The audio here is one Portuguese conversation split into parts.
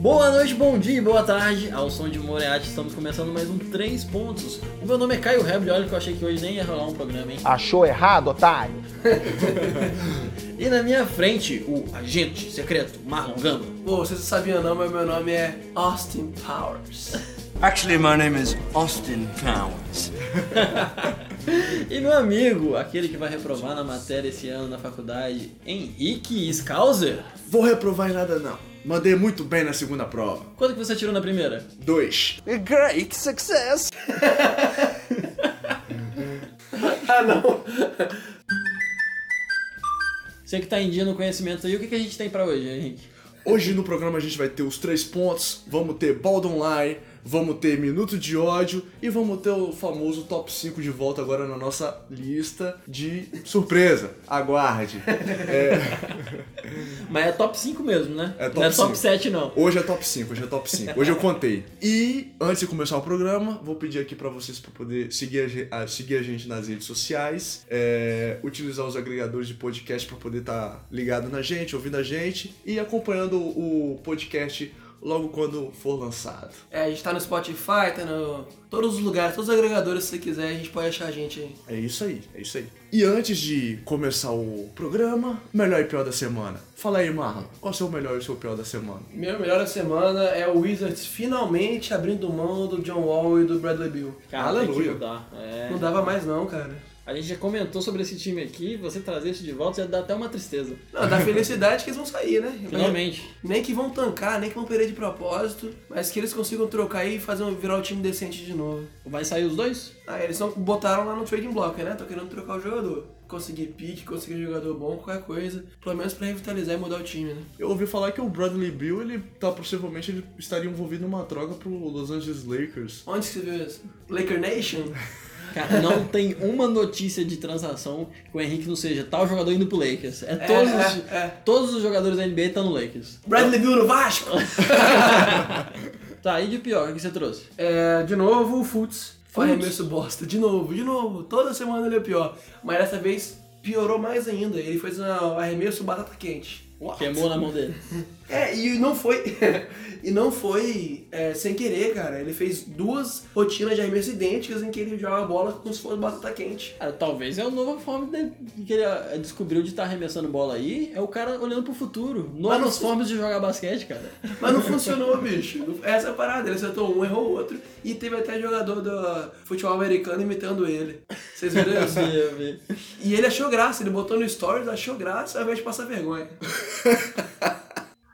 Boa noite, bom dia, boa tarde. Ao som de Moreate, estamos começando mais um 3 pontos. O meu nome é Caio Rebel, olha que eu achei que hoje nem ia rolar um programa, hein? Achou errado, otário? E na minha frente, o agente secreto Marlon Gamba. Pô, vocês não sabiam não, mas meu nome é Austin Powers. Actually, my name is Austin Powers. E meu amigo, aquele que vai reprovar na matéria esse ano na faculdade, Henrique Scouser. Vou reprovar em nada não. Mandei muito bem na segunda prova. Quanto que você tirou na primeira? Dois. Great success! Ah, não. Você que tá em dia no conhecimento aí, o que, que a gente tem pra hoje, Henrique? Hoje no programa a gente vai ter os três pontos, vamos ter baldo online, vamos ter minuto de ódio e vamos ter o famoso top 5 de volta agora na nossa lista de surpresa. Aguarde. É, Mas é top 5 mesmo, né? É top não é top 5. 7 não. hoje é top 5, hoje é top 5. Hoje eu contei. E antes de começar o programa, vou pedir aqui pra vocês para poder seguir a, seguir a gente nas redes sociais, é, utilizar os agregadores de podcast para poder estar ligado na gente, ouvindo a gente e acompanhando o podcast logo quando for lançado. É, a gente tá no Spotify, tá no... Todos os lugares, todos os agregadores, se você quiser, a gente pode achar a gente aí. É isso aí, é isso aí. E antes de começar o programa, melhor e pior da semana. Fala aí, Marlon, qual é o seu melhor e o seu pior da semana? Meu melhor da semana é o Wizards finalmente abrindo mão do John Wall e do Bradley Bill. Cara, Aleluia. É. Não dava mais não, cara. A gente já comentou sobre esse time aqui, você trazer isso de volta já dá até uma tristeza. Não, dá felicidade que eles vão sair, né? Finalmente. Nem que vão tancar, nem que vão perder de propósito, mas que eles consigam trocar e fazer um, virar um time decente de novo. Vai sair os dois? Ah, eles só botaram lá no trading block, né? Tô querendo trocar o jogador. Conseguir pique, conseguir jogador bom, qualquer coisa. Pelo menos pra revitalizar e mudar o time, né? Eu ouvi falar que o Bradley Bill, ele tá possivelmente ele estaria envolvido numa troca pro Los Angeles Lakers. Onde que você viu isso? Laker Nation? Cara, não tem uma notícia de transação que o Henrique não seja tal jogador indo pro Lakers. É todos, é, os, é. todos os jogadores da NBA estão no Lakers. Bradley Bill no Vasco? Tá, e de pior, o que você trouxe? É, de novo o Futs. O arremesso bosta. De novo, de novo. Toda semana ele é pior. Mas dessa vez piorou mais ainda. Ele fez um arremesso batata quente. Queimou na mão dele. É, e não foi. e não foi é, sem querer, cara. Ele fez duas rotinas de arremesso idênticas em que ele joga a bola como se fosse batata quente. Cara, talvez é a nova forma de, que ele eh, descobriu de estar arremessando bola aí. É o cara olhando pro futuro. Novas não- formas de jogar basquete, cara. Mas não funcionou, bicho. Essa é a parada. Ele acertou um, errou o outro. E teve até jogador do futebol americano imitando ele. Vocês viram isso? Eu vi. E ele achou graça. Ele botou no stories, achou graça, ao invés de passar vergonha.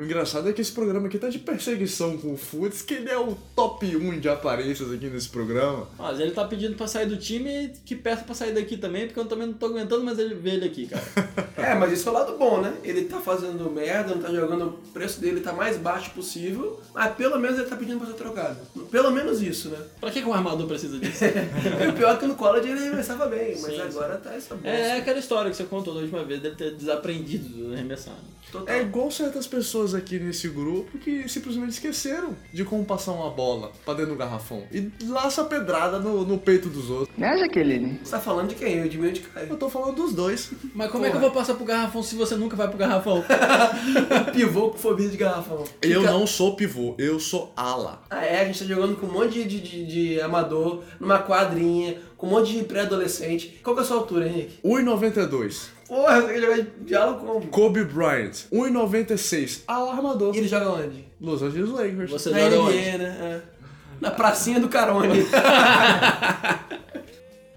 O engraçado é que esse programa aqui tá de perseguição com o Futs, que ele é o top 1 de aparências aqui nesse programa. Mas ele tá pedindo pra sair do time que peça pra sair daqui também, porque eu também não tô aguentando mais ele ver ele aqui, cara. É, mas isso é o lado bom, né? Ele tá fazendo merda, não tá jogando, o preço dele tá mais baixo possível, mas pelo menos ele tá pedindo pra ser trocado. Pelo menos isso, né? Pra que, que um armador precisa disso? E o pior é que no college ele arremessava bem, mas Sim, agora tá essa bosta. É aquela história que você contou da última vez, dele ter desaprendido do arremessar. Total. É igual certas pessoas aqui nesse grupo que simplesmente esqueceram de como passar uma bola pra dentro do garrafão e laça a pedrada no, no peito dos outros. Né, Jaqueline? Você tá falando de quem? Eu de mim ou de Eu Caio? tô falando dos dois. Mas como é que eu vou passar pro garrafão se você nunca vai pro garrafão? Pivô com fobia de garrafão. Eu Fica- não sou pivô, eu sou ala. Ah, é, a gente tá jogando com um monte de, de, de amador, numa quadrinha, com um monte de pré-adolescente. Qual que é a sua altura, Henrique? 1,92. Porra, você quer jogar de diálogo como? Kobe Bryant, 1,96. Alarmador. E ele joga onde? Los Angeles Lakers. Você Na joga NBA, onde? né? É. Na pracinha do Carone.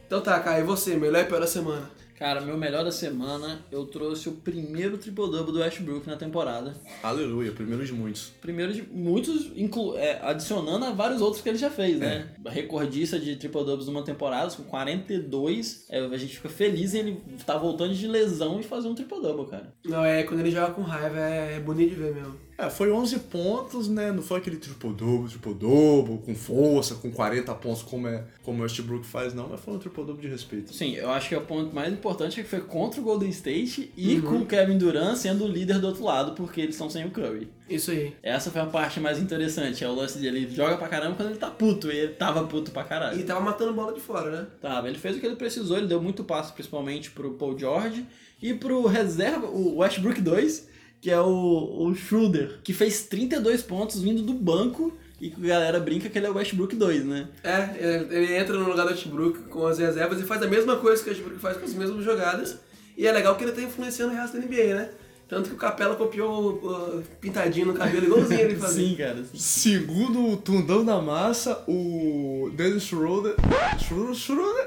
então tá, Caio, e você? Melhor e pior da semana? Cara, meu melhor da semana, eu trouxe o primeiro triple-double do Westbrook na temporada. Aleluia, primeiro de muitos. Primeiro de muitos, inclu é, adicionando a vários outros que ele já fez, né? Recordista de triple-doubles numa temporada, com 42. É, a gente fica feliz em ele estar voltando de lesão e fazer um triple-double, cara. Não, é quando ele joga com raiva, é, é bonito de ver mesmo. É, foi 11 pontos, né? Não foi aquele triple-double, triple-double, com força, com 40 pontos, como, é, como o Westbrook faz, não. Mas foi um triple-double de respeito. Sim, eu acho que é o ponto mais importante é que foi contra o Golden State e com o Kevin Durant sendo o líder do outro lado, porque eles estão sem o Curry. Isso aí. Essa foi a parte mais interessante, é o lance dele. Ele joga pra caramba quando ele tá puto, e ele tava puto pra caralho. E tava matando bola de fora, né? Tava, ele fez o que ele precisou, ele deu muito passo, principalmente pro Paul George e pro reserva, o Westbrook 2, que é o, o Schroeder, que fez 32 pontos vindo do banco e que a galera brinca que ele é o Westbrook 2, né? É, ele- ele entra no lugar do Westbrook com as reservas e faz a mesma coisa que o Westbrook faz com as mesmas jogadas. E é legal que ele tá influenciando o resto da NBA, né? Tanto que o Capela copiou o pintadinho no cabelo igualzinho ele fazia. Sim, cara. sim. Segundo o Tundão da Massa, o Dennis Schroeder. Schroeder?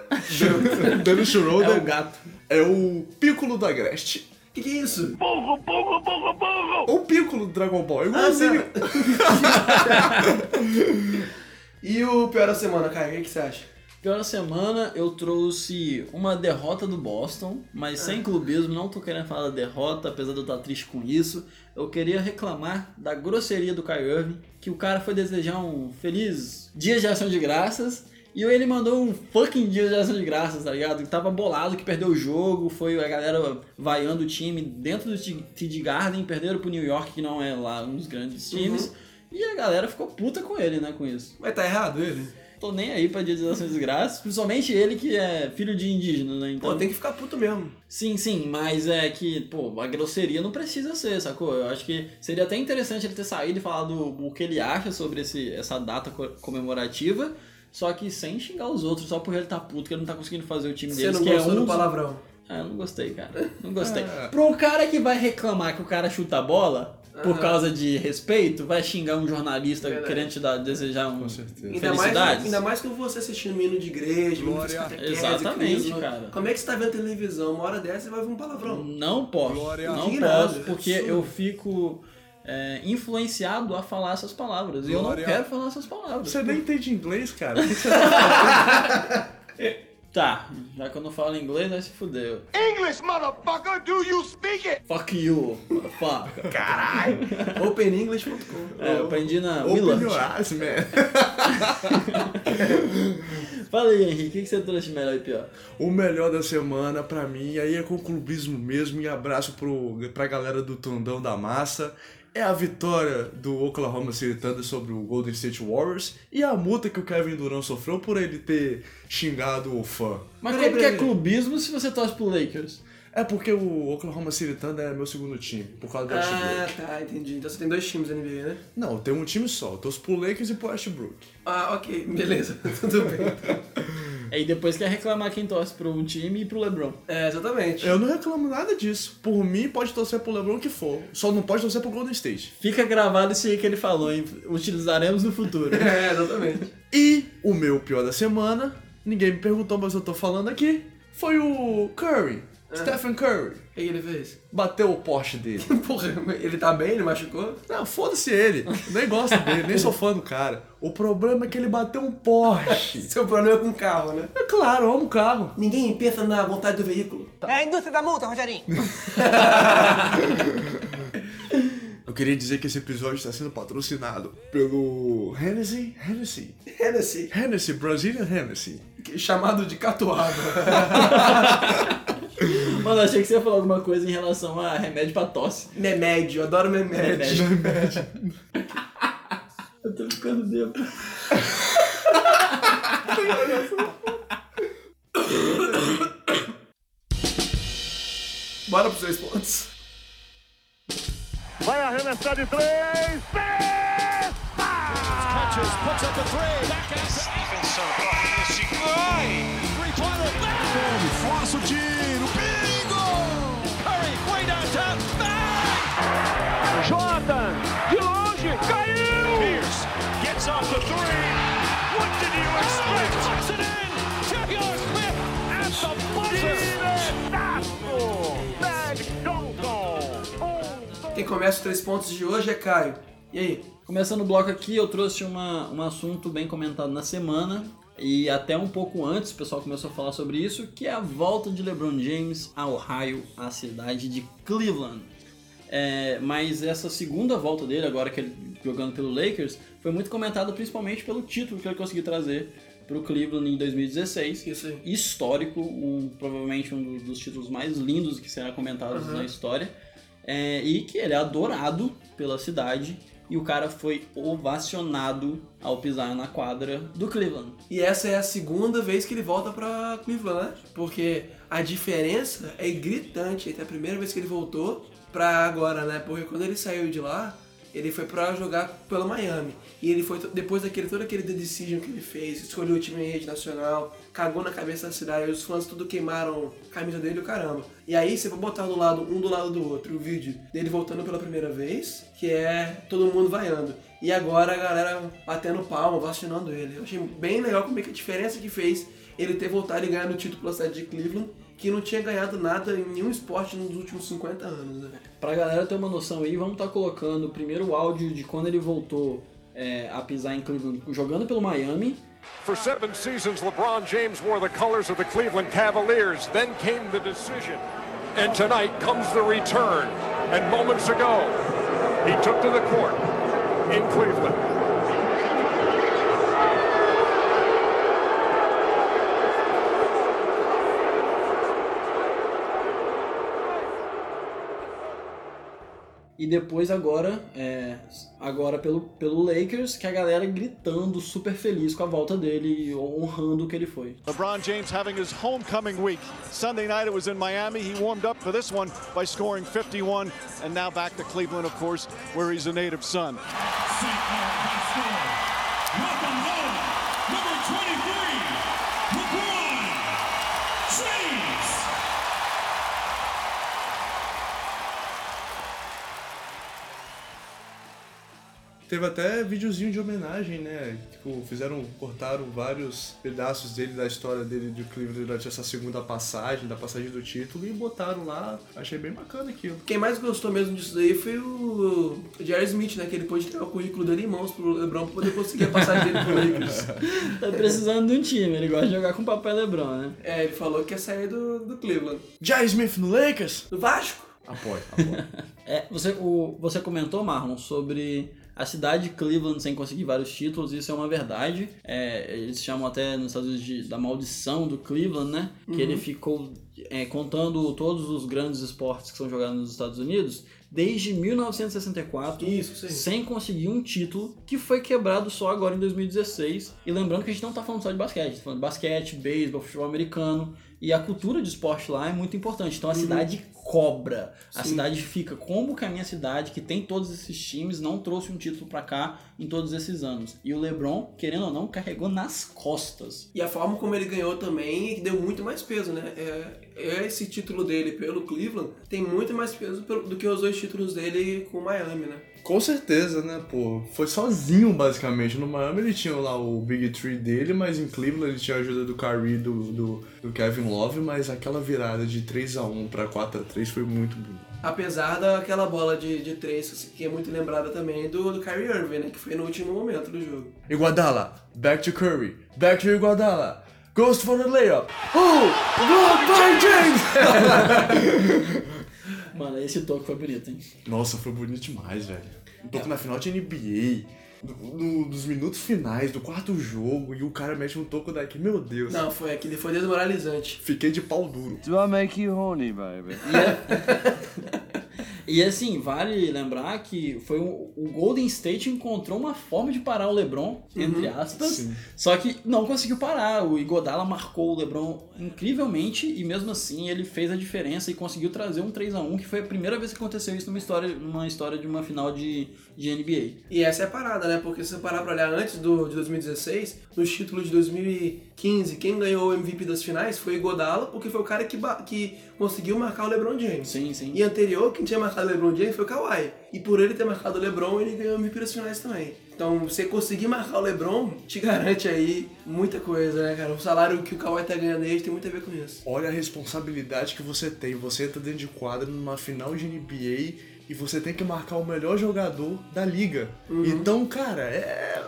Schroeder? Dennis É Schroeder o gato. é o Piccolo do Agreste. Que que é isso? O Piccolo do Dragon Ball. É Ah, igualzinho. E o pior da semana, Caio, o que, que você acha? Pior semana eu trouxe uma derrota do Boston, mas sem clubismo, não tô querendo falar da derrota, apesar de eu estar triste com isso. Eu queria reclamar da grosseria do Kyrie Irving, que o cara foi desejar um feliz dia de ação de graças e ele mandou um fucking dia de ação de graças, tá ligado? Que tava bolado, que perdeu o jogo, foi a galera vaiando o time dentro do TD Garden, perderam pro New York, que não é lá um dos grandes times. E a galera ficou puta com ele, né, com isso. Mas tá errado ele? Tô nem aí pra dia de ações de graças, principalmente ele que é filho de indígena, né? Então, Pô, tem que ficar puto mesmo. Sim, sim, mas é que, pô, a grosseria não precisa ser, sacou? Eu acho que seria até interessante ele ter saído e falado o que ele acha sobre esse, essa data co- comemorativa, só que sem xingar os outros, só porque ele tá puto, que ele não tá conseguindo fazer o time Você deles, não que é um do palavrão. Ah, eu não gostei, cara. Não gostei. É. Pro cara que vai reclamar que o cara chuta a bola, por causa de respeito, vai xingar um jornalista Verdade. querendo te dar, desejar um certeza. Ainda mais, ainda mais que você assistindo hino de igreja, hino de catequese, Exatamente, cara. Como é que você tá vendo televisão? Uma hora dessa você vai ver um palavrão. Não posso, não Indignado, posso, porque eu fico é, influenciado a falar essas palavras. E eu não quero falar essas palavras. Você nem entende inglês, cara. O que você tá Tá, já que eu não falo inglês, vai se fuder. English, motherfucker, do you speak it? Fuck you, motherfucker. OpenEnglish.com. É, eu aprendi na Open Willard. eyes, man. Fala aí, Henrique, o que você trouxe de melhor e pior? O melhor da semana pra mim, aí é com clubismo mesmo, e abraço pro, pra galera do Tundão da Massa, é a vitória do Oklahoma City Thunder sobre o Golden State Warriors e a multa que o Kevin Durant sofreu por ele ter xingado o fã. Mas Peraí, como que é clubismo se você torce pro Lakers? É porque o Oklahoma City Thunder é meu segundo time, por causa do Ah, Westbrook. tá, entendi. Então você tem dois times na NBA, né? Não, tem um time só, eu torço pro Lakers e pro Westbrook. Ah, ok, beleza. Tudo bem. Aí depois quer reclamar quem torce pro um time e pro LeBron. É, exatamente. Eu não reclamo nada disso. Por mim, pode torcer pro LeBron que for. Só não pode torcer pro Golden State. Fica gravado isso aí que ele falou, hein? Utilizaremos no futuro. É, exatamente. E o meu pior da semana, ninguém me perguntou, mas eu tô falando aqui, foi o Curry. Stephen Curry. O que ele fez? Bateu o Porsche dele. Porra, ele tá bem? Ele machucou? Não, foda-se ele. Nem gosto dele, nem sou fã do cara. O problema é que ele bateu um Porsche. Seu problema é com o carro, né? É claro, eu amo o carro. Ninguém pensa na vontade do veículo. É a indústria da multa, Rogerinho. Eu queria dizer que esse episódio está sendo patrocinado pelo Hennessy, Hennessy, Hennessy, Hennessy, Brazilian Hennessy. chamado de catuaba. Mano, achei que você ia falar alguma coisa em relação a remédio pra tosse. Memédio, eu adoro memédio. Remédio. Eu tô ficando bêbado. Bora pros três pontos. Vai arremessar de três. Força o perigo! Bang! Jordan, de longe, caiu. Pierce gets off the three. What did you expect? Puts it in. J.R. Smith at the buzzer. Quem começa os três pontos de hoje é Caio. E aí? Começando o bloco aqui, eu trouxe uma, um assunto bem comentado na semana. E até um pouco antes o pessoal começou a falar sobre isso, que é a volta de LeBron James a Ohio, a cidade de Cleveland. É, mas essa segunda volta dele, agora que ele jogando pelo Lakers, foi muito comentada principalmente pelo título que ele conseguiu trazer pro Cleveland em 2016. Isso. Histórico, um, provavelmente um do- dos títulos mais lindos que será comentados na história. É, e que ele é adorado pela cidade. E o cara foi ovacionado ao pisar na quadra do Cleveland. E essa é a segunda vez que ele volta pra Cleveland, né? Porque a diferença é gritante entre a primeira vez que ele voltou pra agora, né? Porque quando ele saiu de lá, ele foi pra jogar pelo Miami. E ele foi, depois daquele, todo aquele Decision que ele fez, escolheu o time em rede nacional, cagou na cabeça da cidade, os fãs tudo queimaram a camisa dele o caramba. E aí você vai botar do lado, um do lado do outro, o vídeo dele voltando pela primeira vez, que é todo mundo vaiando. E agora a galera batendo palma, vacinando ele. Eu achei bem legal como é que a diferença que fez ele ter voltado e ganhado o título pela cidade de Cleveland, que não tinha ganhado nada em nenhum esporte nos últimos 50 anos, né? Pra galera ter uma noção aí, vamos estar colocando primeiro áudio de quando ele voltou é, a pisar em Cleveland, jogando pelo Miami. For seven seasons, LeBron James wore the colors of the Cleveland Cavaliers. Then came the decision. And tonight comes the return. And moments ago, he took to the court in Cleveland. E depois agora, é, agora pelo, pelo Lakers, que a galera gritando, super feliz com a volta dele, honrando o que ele foi. LeBron James having his homecoming week. Sunday night it was in Miami. He warmed up for this one by scoring 51, and now back to Cleveland, of course, where he's a native son. Teve até videozinho de homenagem, né? Tipo, fizeram, cortaram vários pedaços dele, da história dele de Cleveland durante essa segunda passagem, da passagem do título, e botaram lá. Achei bem bacana aquilo. Quem mais gostou mesmo disso daí foi o Jerry Smith, né? Que ele pôde ter o currículo dele em mãos pro LeBron pra poder conseguir a passagem dele pro Lakers. Tá precisando de um time, ele gosta de jogar com papel Lebron, né? É, ele falou que ia sair do, do Cleveland. Jai Smith no Lakers? Do Vasco? Apoio, apoio. É, você, o, você comentou, Marlon, sobre a cidade de Cleveland sem conseguir vários títulos, isso é uma verdade. É, eles chamam até nos Estados Unidos de, da maldição do Cleveland, né? Que ele ficou é, contando todos os grandes esportes que são jogados nos Estados Unidos desde 1964, Isso, sem conseguir um título que foi quebrado só agora em 2016. E lembrando que a gente não tá falando só de basquete, a gente tá falando de basquete, beisebol, futebol americano. E a cultura de esporte lá é muito importante. Então a cidade cobra. A cidade fica. Como que a minha cidade, que tem todos esses times, não trouxe um título pra cá em todos esses anos? E o LeBron, querendo ou não, carregou nas costas. E a forma como ele ganhou também que deu muito mais peso, né? É, é esse título dele pelo Cleveland tem muito mais peso do que os dois títulos dele com o Miami, né? Com certeza, né, pô? Foi sozinho, basicamente. No Miami ele tinha lá o Big Tree dele, mas em Cleveland ele tinha a ajuda do Kyrie e do, do, do Kevin Love, mas aquela virada de 3x1 pra 4x3 foi muito bonita. Apesar daquela bola de, de três, que é muito lembrada também do, do Kyrie Irving, né? Que foi no último momento do jogo. Iguodala, back to Curry, back to Iguodala, goes for the layup. Oh, LeBron James! Mano, esse toque foi bonito, hein? Nossa, foi bonito demais, velho. Um pouco na final de NBA, no- no- nos minutos finais do quarto jogo, e o cara mexe um toco daqui. Meu Deus. Não, foi aquele foi desmoralizante. Fiquei de pau duro. Do I make you horny, baby? E assim, vale lembrar que foi um- o Golden State encontrou uma forma de parar o LeBron, entre aspas, sim. só que não conseguiu parar. O Igodala marcou o LeBron incrivelmente e mesmo assim ele fez a diferença e conseguiu trazer um 3 a 1 que foi a primeira vez que aconteceu isso numa história, numa história de uma final de, de NBA. E essa é a parada, né? Porque se você parar pra olhar antes do, de 2016, nos títulos de 2015, quem ganhou o MVP das finais foi o Godala, porque foi o cara que, que conseguiu marcar o LeBron James. Sim, sim. E anterior, quem tinha marcado o LeBron James foi o Kawhi. E por ele ter marcado o LeBron, ele ganhou MVP das finais também. Então, você conseguir marcar o LeBron te garante aí muita coisa, né, cara? O salário que o Kawhi tá ganhando aí tem muito a ver com isso. Olha a responsabilidade que você tem. Você entra dentro de quadra numa final de NBA e você tem que marcar o melhor jogador da liga. Uhum. Então, cara, é,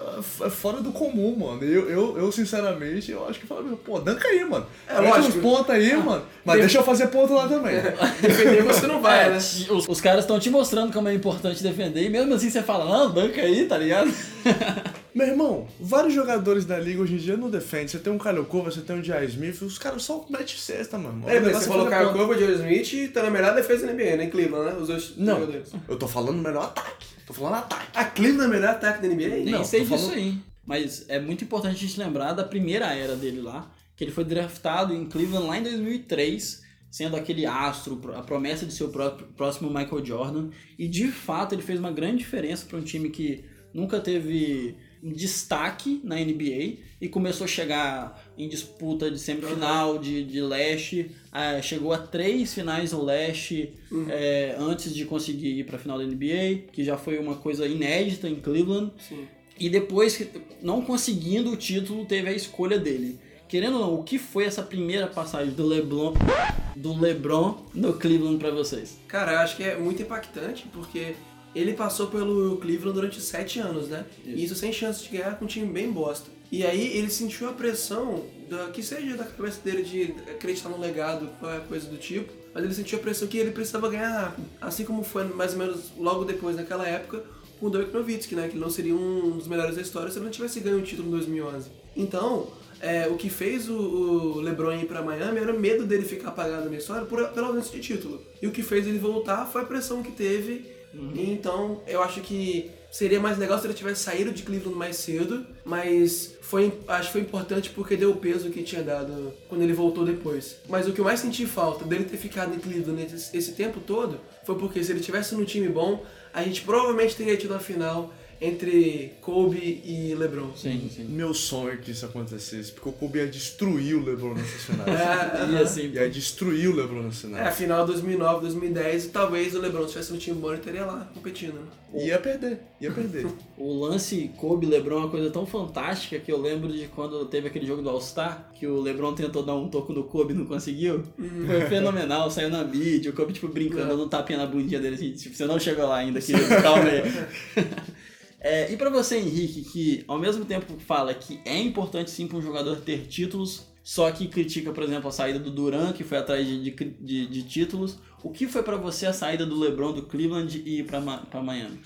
é fora do comum, mano. Eu, eu, eu, sinceramente, eu acho que falo, pô, danca aí, mano. É, Mete lógico. uns pontos aí, mano. Mas Def- deixa eu fazer ponto lá também. Defender você não vai, É, né? os, os caras estão te mostrando como é importante defender, e mesmo assim você fala, não, banca aí, tá ligado? Meu irmão, vários jogadores da liga hoje em dia não defendem. Você tem um Kyle Korver, você tem um J.R. Smith, os caras só metem cesta, mano. É, O mas você falou Kyle. Korver, Joe Smith, tá na melhor defesa da NBA, né? Em Cleveland, né? Os dois Não, jogadores. eu tô falando melhor ataque. Tô falando ataque. A Cleveland é o melhor ataque da NBA? Nem Não, sei disso falando- aí. Mas é muito importante a gente lembrar da primeira era dele lá, que ele foi draftado em Cleveland lá em 2003, sendo aquele astro, a promessa de ser o próximo Michael Jordan. E de fato ele fez uma grande diferença para um time que nunca teve destaque na NBA e começou a chegar em disputa de semifinal, de, de leste, ah, chegou a três finais do leste é, antes de conseguir ir para a final da NBA, que já foi uma coisa inédita em Cleveland. Sim. E depois, não conseguindo o título, teve a escolha dele. Querendo ou não, o que foi essa primeira passagem do LeBron, do LeBron no Cleveland pra vocês? Cara, eu acho que é muito impactante, porque ele passou pelo Cleveland durante sete anos, né? E isso sem chance de ganhar com um time bem bosta. E aí ele sentiu a pressão, da, que seja da cabeça dele de acreditar no legado, coisa do tipo, mas ele sentiu a pressão que ele precisava ganhar rápido. Assim como foi mais ou menos logo depois, naquela época, com o Dirk Nowitzki, né? Que não seria um dos melhores da história se ele não tivesse ganho o título em 2011. Então, é, o que fez o, o LeBron ir pra Miami era o medo dele ficar apagado na história por, pela ausência de título. E o que fez ele voltar foi a pressão que teve. E então, eu acho que seria mais legal se ele tivesse saído de Cleveland mais cedo, mas foi, acho que foi importante porque deu o peso que tinha dado quando ele voltou depois. Mas o que eu mais senti falta dele ter ficado em Cleveland esse, esse tempo todo foi porque se ele tivesse num time bom, a gente provavelmente teria tido a final entre Kobe e LeBron. Sim, sim. Meu sonho é que isso acontecesse, porque o Kobe ia destruir o LeBron nessas finais. É, E assim, Ia destruir o LeBron nessas É, a finais. final 2009, 2010, e talvez o LeBron se tivesse no time bom, ele estaria lá competindo. né? Ia perder, ia perder. o lance Kobe LeBron é uma coisa tão fantástica que eu lembro de quando teve aquele jogo do All-Star, que o LeBron tentou dar um toco no Kobe e não conseguiu. Foi fenomenal, saiu na mídia, o Kobe tipo brincando, dando um tapinha na bundinha dele assim, tipo, você não chegou lá ainda, querido, calma aí. É, e pra você, Henrique, que ao mesmo tempo fala que é importante sim para um jogador ter títulos, só que critica, por exemplo, a saída do Duran, que foi atrás de, de, de- títulos, o que foi pra você a saída do LeBron do Cleveland e ir pra Miami?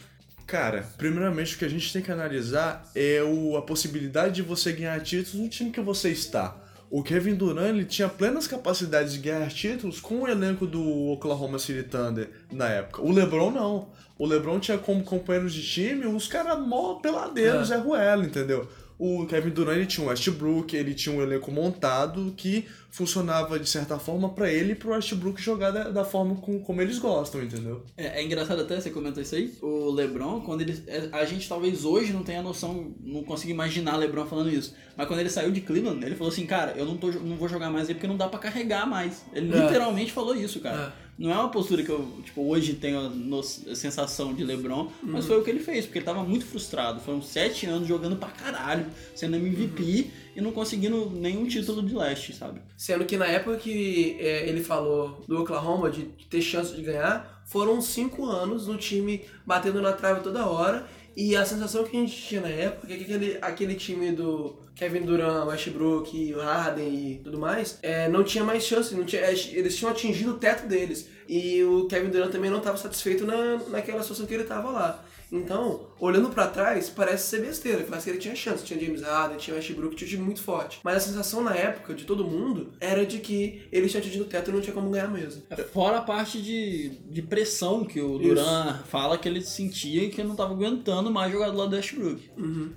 Cara, primeiramente o que a gente tem que analisar é o, a possibilidade de você ganhar títulos no time que você está. O Kevin Durant ele tinha plenas capacidades de ganhar títulos com o elenco do Oklahoma City Thunder na época. O LeBron não. O LeBron tinha como companheiros de time uns caras mó peladeiros, é. Ruelo, entendeu? O Kevin Durant ele tinha o Westbrook, ele tinha um elenco montado que funcionava de certa forma pra ele e pro Westbrook jogar da, da forma com, como eles gostam, entendeu? É, é engraçado até você comentou isso aí. O LeBron, quando ele. é, A gente talvez hoje não tenha noção, não consiga imaginar LeBron falando isso. Mas quando ele saiu de Cleveland, ele falou assim, cara, eu não, tô, não vou jogar mais aí porque não dá pra carregar mais. Ele É. literalmente falou isso, cara. Não é uma postura que eu, tipo, hoje tenho a, a sensação de LeBron, mas foi o que ele fez, porque ele tava muito frustrado. Foram sete anos jogando pra caralho, sendo MVP e não conseguindo nenhum título de leste, sabe? Sendo que na época que é, ele falou do Oklahoma de ter chance de ganhar, foram cinco anos no time batendo na trave toda hora. E a sensação que a gente tinha na época é que aquele, aquele time do Kevin Durant, Westbrook, Harden e tudo mais, é, não tinha mais chance, não tinha, é, eles tinham atingido o teto deles. E o Kevin Durant também não estava satisfeito na, naquela situação que ele estava lá. Então, olhando pra trás, parece ser besteira. Parece que ele tinha chance. Tinha James Harden, tinha Westbrook, tinha um time muito forte. Mas a sensação na época de todo mundo era de que ele tinha atingido o teto e não tinha como ganhar mesmo. Fora a parte de, de pressão que o Duran fala que ele sentia e que não tava aguentando mais jogar do lado do Westbrook.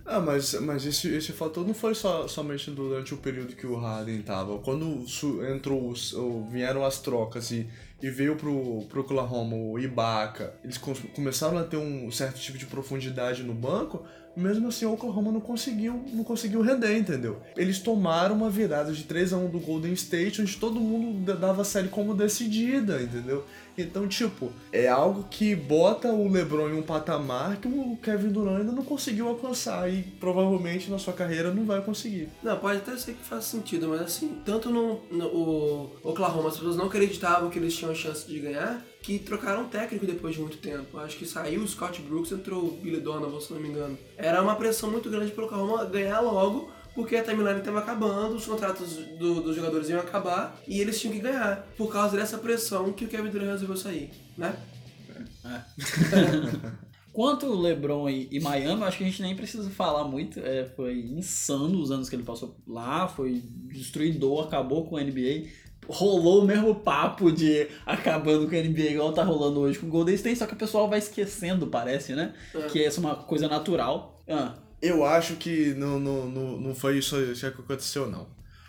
Ah, mas, mas esse, esse fator não foi só, somente durante o período que o Harden tava. Quando su- entrou, os- ou vieram as trocas e, e veio pro, pro Oklahoma o Ibaka, eles começaram a ter um certo tipo de profundidade no banco, Mesmo assim, o Oklahoma não conseguiu, não conseguiu render, entendeu? Eles tomaram uma virada de 3 a 1 do Golden State, onde todo mundo dava a série como decidida, entendeu? Então, tipo, é algo que bota o LeBron em um patamar que o Kevin Durant ainda não conseguiu alcançar e provavelmente na sua carreira não vai conseguir. Não, pode até ser que faça sentido, mas assim, tanto no, no o Oklahoma, as pessoas não acreditavam que eles tinham chance de ganhar, que trocaram técnico depois de muito tempo. Acho que saiu o Scott Brooks, entrou o Billy Donovan, se não me engano. Era uma pressão muito grande pro Oklahoma ganhar logo, porque a timeline estava acabando, os contratos do- dos jogadores iam acabar e eles tinham que ganhar. Por causa dessa pressão que o Kevin Durant resolveu sair, né? Quanto o LeBron e, e Miami, acho que a gente nem precisa falar muito. É, foi insano os anos que ele passou lá, foi destruidor, acabou com a NBA. Rolou o mesmo papo de acabando com a NBA, igual tá rolando hoje com o Golden State, só que o pessoal vai esquecendo, parece, né? Que essa é uma coisa natural. Ah, Eu acho que não, não, não, não foi isso que aconteceu, não.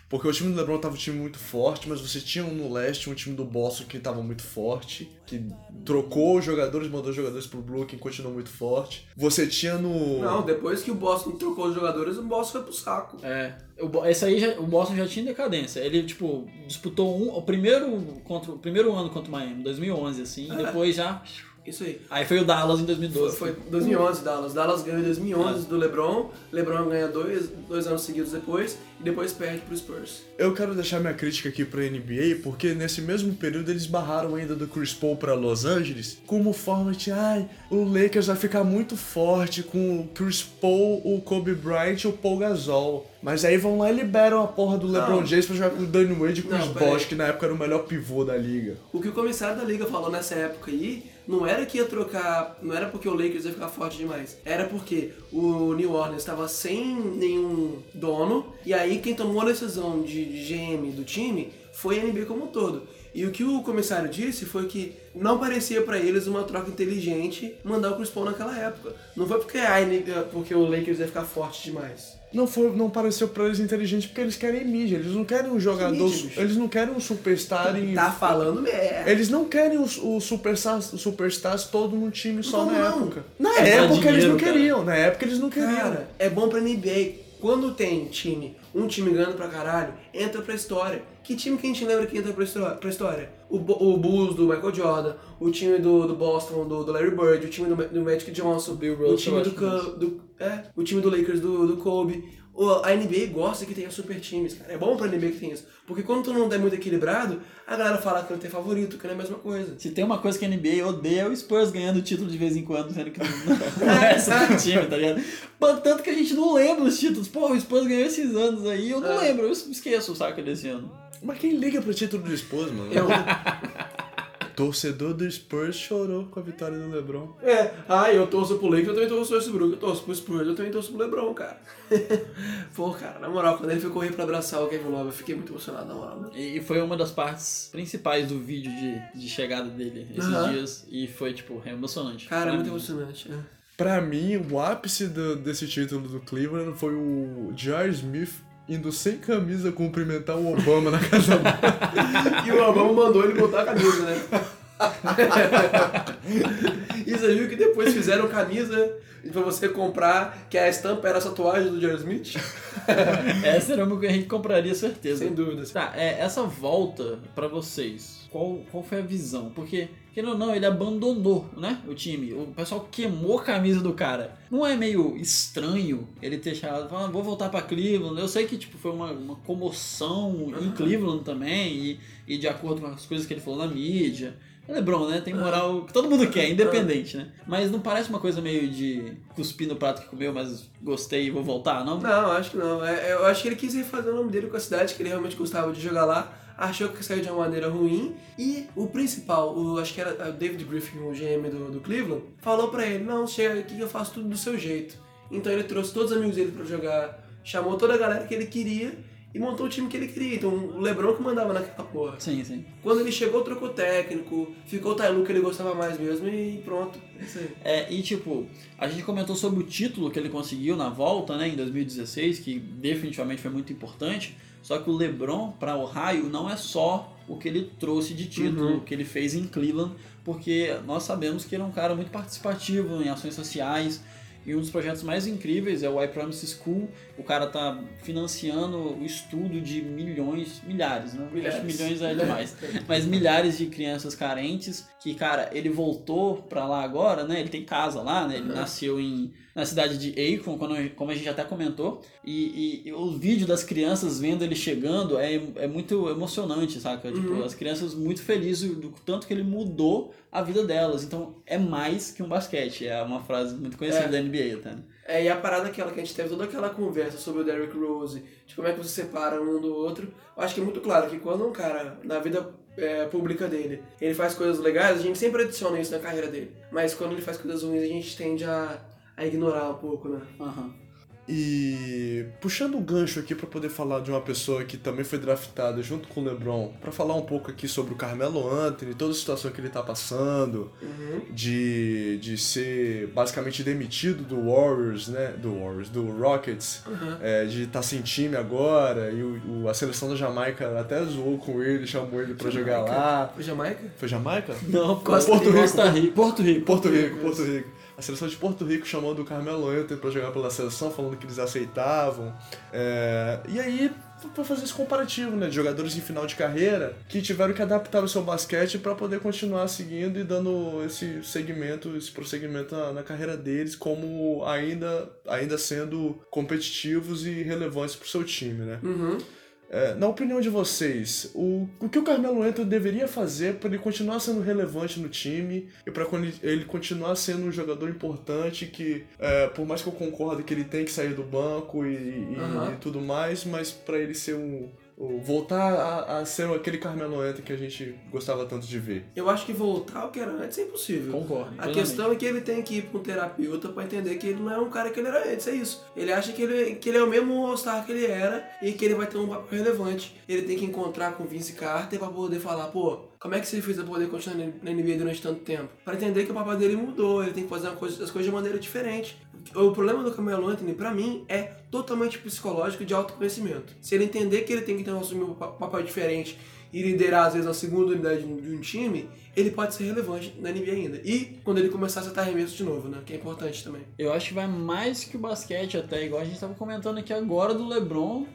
Porque o time do LeBron tava um time muito forte, mas você tinha um no leste um time do Boston que tava muito forte, que trocou os jogadores, mandou os jogadores pro Brooklyn, continuou muito forte. Você tinha no. Não, depois que o Boston trocou os jogadores, o Boston foi pro saco. É, o, esse aí já- o Boston já tinha decadência. Ele, tipo, disputou um, o primeiro contra o primeiro ano contra o Miami, 2011, assim, e depois já. Isso aí. Aí foi o Dallas em Foi, 2012. foi 2011 Dallas. Dallas ganhou em 2011 do LeBron. LeBron ganha dois, dois anos seguidos depois e depois perde pro Spurs. Eu quero deixar minha crítica aqui pra NBA, porque nesse mesmo período eles barraram ainda do Chris Paul pra Los Angeles, como forma de, ai, o Lakers vai ficar muito forte com o Chris Paul, o Kobe Bryant e o Paul Gasol. Mas aí vão lá e liberam a porra do LeBron Não. James pra jogar com o Danny Wade e Chris Não, peraí. Bosh, que na época era o melhor pivô da liga. O que o comissário da liga falou nessa época aí não era que ia trocar, não era porque o Lakers ia ficar forte demais. Era porque o New Orleans estava sem nenhum dono e aí quem tomou a decisão de GM do time foi a NBA como um todo. E o que o comissário disse foi que não parecia pra eles uma troca inteligente mandar o Chris Paul naquela época. Não foi porque, a NBA porque o Lakers ia ficar forte demais. Não foi, não pareceu pra eles inteligente porque eles querem mídia, eles não querem um jogador, mídia, eles não querem um superstar em Tá falando merda. Eles não querem os, os superstars, os superstars todo num time só Como na não? época. Na É época dinheiro, eles não cara. queriam, na época eles não queriam. Cara, é bom pra NBA. Quando tem time, um time ganhando pra caralho, entra pra história. Que time que a gente lembra que entra pra histó- pra história? O, o Bulls do Michael Jordan, o time do, do Boston do, do Larry Bird, o time do, do Magic Johnson, Bill o Russell, time do, Cu- do, é, o time do Lakers do, do Kobe. O- A NBA gosta que tenha super times, cara. É bom pra NBA que tenha isso. Porque quando tu não é muito equilibrado, a galera fala que não tem favorito, que não é a mesma coisa. Se tem uma coisa que a NBA odeia é o Spurs ganhando título de vez em quando, sendo que não, não é o time, tá ligado? Tanto que a gente não lembra os títulos. Pô, o Spurs ganhou esses anos aí, eu não É. lembro, eu esqueço o saco desse ano. Mas quem liga pro título do Spurs, mano? Eu, Torcedor do Spurs chorou com a vitória do LeBron. É, ah, eu torço pro Lakers, eu também torço pro Westbrook, eu torço pro Spurs, eu também torço pro LeBron, cara. Pô, cara, na moral, quando ele foi correr pra abraçar o Kevin Love, eu fiquei muito emocionado, na moral. né? E foi uma das partes principais do vídeo de, de chegada dele esses Aham. dias. E foi, tipo, emocionante. Cara, muito mim. emocionante. é. Pra mim, o ápice do- desse título do Cleveland foi o Jar Smith indo sem camisa cumprimentar o Obama na casa dele. E o Obama mandou ele botar a camisa, né? e você viu que depois fizeram camisa pra você comprar, que a estampa era essa tatuagem do Jerry Smith? Essa era uma que a gente compraria, certeza. Sem dúvidas. Tá, é, essa volta pra vocês, qual, qual foi a visão? Porque, querendo ou não, ele abandonou, né, o time. O pessoal queimou a camisa do cara. Não é meio estranho ele ter chegado e falado, "Ah, vou voltar pra Cleveland? Eu sei que, tipo, foi uma, uma comoção em Cleveland também, e, e de acordo com as coisas que ele falou na mídia. É LeBron, né? Tem moral que todo mundo quer, independente, né? Mas não parece uma coisa meio de cuspir no prato que comeu, mas gostei e vou voltar, não? Não, acho que não. É, eu acho que ele quis refazer o nome dele com a cidade, que ele realmente gostava de jogar lá. Achou que saiu de uma maneira ruim. E o principal, o, acho que era o David Griffin, o GM do, do Cleveland, falou pra ele: Não, chega aqui que eu faço tudo do seu jeito. Então ele trouxe todos os amigos dele pra jogar, chamou toda a galera que ele queria e montou o time que ele queria. Então o Lebron que mandava naquela porra. Sim, sim. Quando ele chegou, trocou técnico, ficou o Tyloo que ele gostava mais mesmo e pronto. É. É, e tipo, a gente comentou sobre o título que ele conseguiu na volta, né, em 2016, que definitivamente foi muito importante. Só que o LeBron para Ohio não é só o que ele trouxe de título, o que ele fez em Cleveland, porque nós sabemos que ele é um cara muito participativo em ações sociais. E um dos projetos mais incríveis é o I Promise School. O cara tá financiando o estudo de milhões, milhares, né? Milhares. Acho milhões é demais. Mas milhares de crianças carentes que, cara, ele voltou pra lá agora, né? Ele tem casa lá, né? Ele nasceu em, na cidade de Akron, quando, como a gente até comentou. E, e- o vídeo das crianças vendo ele chegando é, é muito emocionante, saca? Tipo, as crianças muito felizes do tanto que ele mudou a vida delas. Então, é mais que um basquete. É uma frase muito conhecida É. da NBA até. É, e a parada aquela que a gente teve toda aquela conversa sobre o Derrick Rose, de como é que você separa um do outro, eu acho que é muito claro que quando um cara, na vida é, pública dele, ele faz coisas legais, a gente sempre adiciona isso na carreira dele. Mas quando ele faz coisas ruins, a gente tende a, a ignorar um pouco, né? Aham. E puxando o gancho aqui pra poder falar de uma pessoa que também foi draftada junto com o LeBron, pra falar um pouco aqui sobre o Carmelo Anthony, toda a situação que ele tá passando, de, de ser basicamente demitido do Warriors, né? Do Warriors, do Rockets, é, de estar tá sem time agora, e o, o- a seleção da Jamaica até zoou com ele, chamou ele pra jogar lá. O Jamaica? Foi Jamaica? Não, Costa Porto Rica. Rico. Costa Rica. Porto Rico. Porto Rico, Porto Rico. A seleção de Porto Rico chamando o Carmelo Anthony pra jogar pela seleção, falando que eles aceitavam. É, E aí, pra fazer esse comparativo, né? De jogadores em final de carreira que tiveram que adaptar o seu basquete pra poder continuar seguindo e dando esse segmento, esse prosseguimento na, na carreira deles, como ainda, ainda sendo competitivos e relevantes pro seu time, né? É, na opinião de vocês, o, o que o Carmelo Anthony deveria fazer para ele continuar sendo relevante no time e para ele continuar sendo um jogador importante que, é, por mais que eu concorde que ele tem que sair do banco e, e- Aham. e tudo mais, mas para ele ser um, voltar a, a ser aquele Carmelo Anthony que a gente gostava tanto de ver. Eu acho que voltar ao que era antes é impossível. Concordo, A questão é que ele tem que ir pra um terapeuta pra entender que ele não é um cara que ele era antes, é isso. Ele acha que ele, que ele é o mesmo All-Star que ele era e que ele vai ter um papel relevante. Ele tem que encontrar com o Vince Carter pra poder falar, pô, como é que você fez pra poder continuar na NBA durante tanto tempo? Pra entender que o papel dele mudou, ele tem que fazer coisa- as coisas de maneira diferente. O problema do Carmelo Anthony, pra mim, é totalmente psicológico de autoconhecimento. Se ele entender que ele tem que ter um assumir um pa- papel diferente e liderar, às vezes, a segunda unidade de de um time, ele pode ser relevante na NBA ainda. E quando ele começar a acertar arremesso de novo, né? Que é importante também. Eu acho que vai mais que o basquete até, igual a gente tava comentando aqui agora do LeBron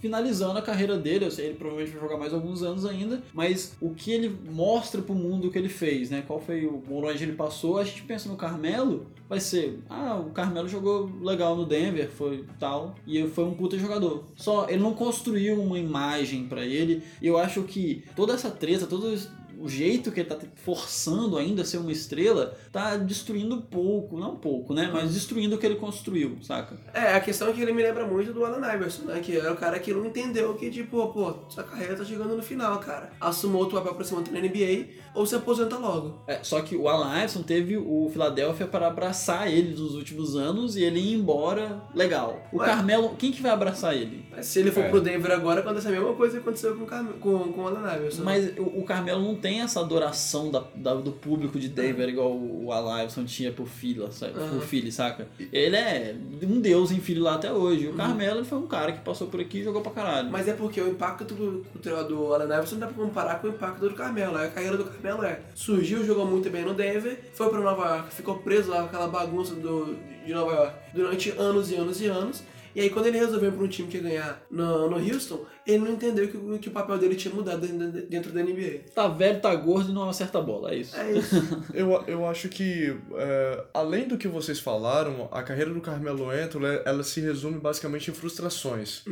finalizando a carreira dele. Eu sei, ele provavelmente vai jogar mais alguns anos ainda, mas o que ele mostra pro mundo o que ele fez, né? Qual foi o onde ele passou, a gente pensa no Carmelo, vai ser, ah, o Carmelo jogou legal no Denver, foi tal, e foi um puta jogador. Só ele não construiu uma imagem pra ele, e eu acho que toda essa treta, todo o jeito que ele tá forçando ainda a ser uma estrela, tá destruindo pouco, não pouco, né? Mas destruindo o que ele construiu, saca? É, a questão é que ele me lembra muito do Allen Iverson, né? Que era o cara que não entendeu que, tipo, pô, sua carreira tá chegando no final, cara. Assuma outro papel pra se manter na NBA ou se aposenta logo. É, só que o Alan Iverson teve o Philadelphia para abraçar ele nos últimos anos e ele ir embora legal. O Ué. Carmelo, quem que vai abraçar ele? Mas se ele for É. pro Denver agora, acontece a mesma coisa que aconteceu com, o Carme- com, com o Iverson. Mas o, o Carmelo não tem essa adoração da, da- do público de Denver igual o, o Alan Iverson tinha por filho, sabe? Aham. por filho, saca? Ele é um deus em filho lá até hoje. O Carmelo ele foi um cara que passou por aqui e jogou pra caralho. Mas é porque o impacto do, do, Allen Iverson não dá pra comparar com o impacto do Carmelo. A carreira do Carmelo é: surgiu, jogou muito bem no Denver, foi pra Nova York, ficou preso lá com aquela bagunça do, de Nova York durante anos e anos e anos. E aí, quando ele resolveu pra um time que ia ganhar no, no Houston, ele não entendeu que, o- que o papel dele tinha mudado dentro, da NBA. Tá velho, tá gordo e não acerta a bola, é isso. É isso. Eu, eu acho que, é, além do que vocês falaram, a carreira do Carmelo Anthony, ela se resume basicamente em frustrações.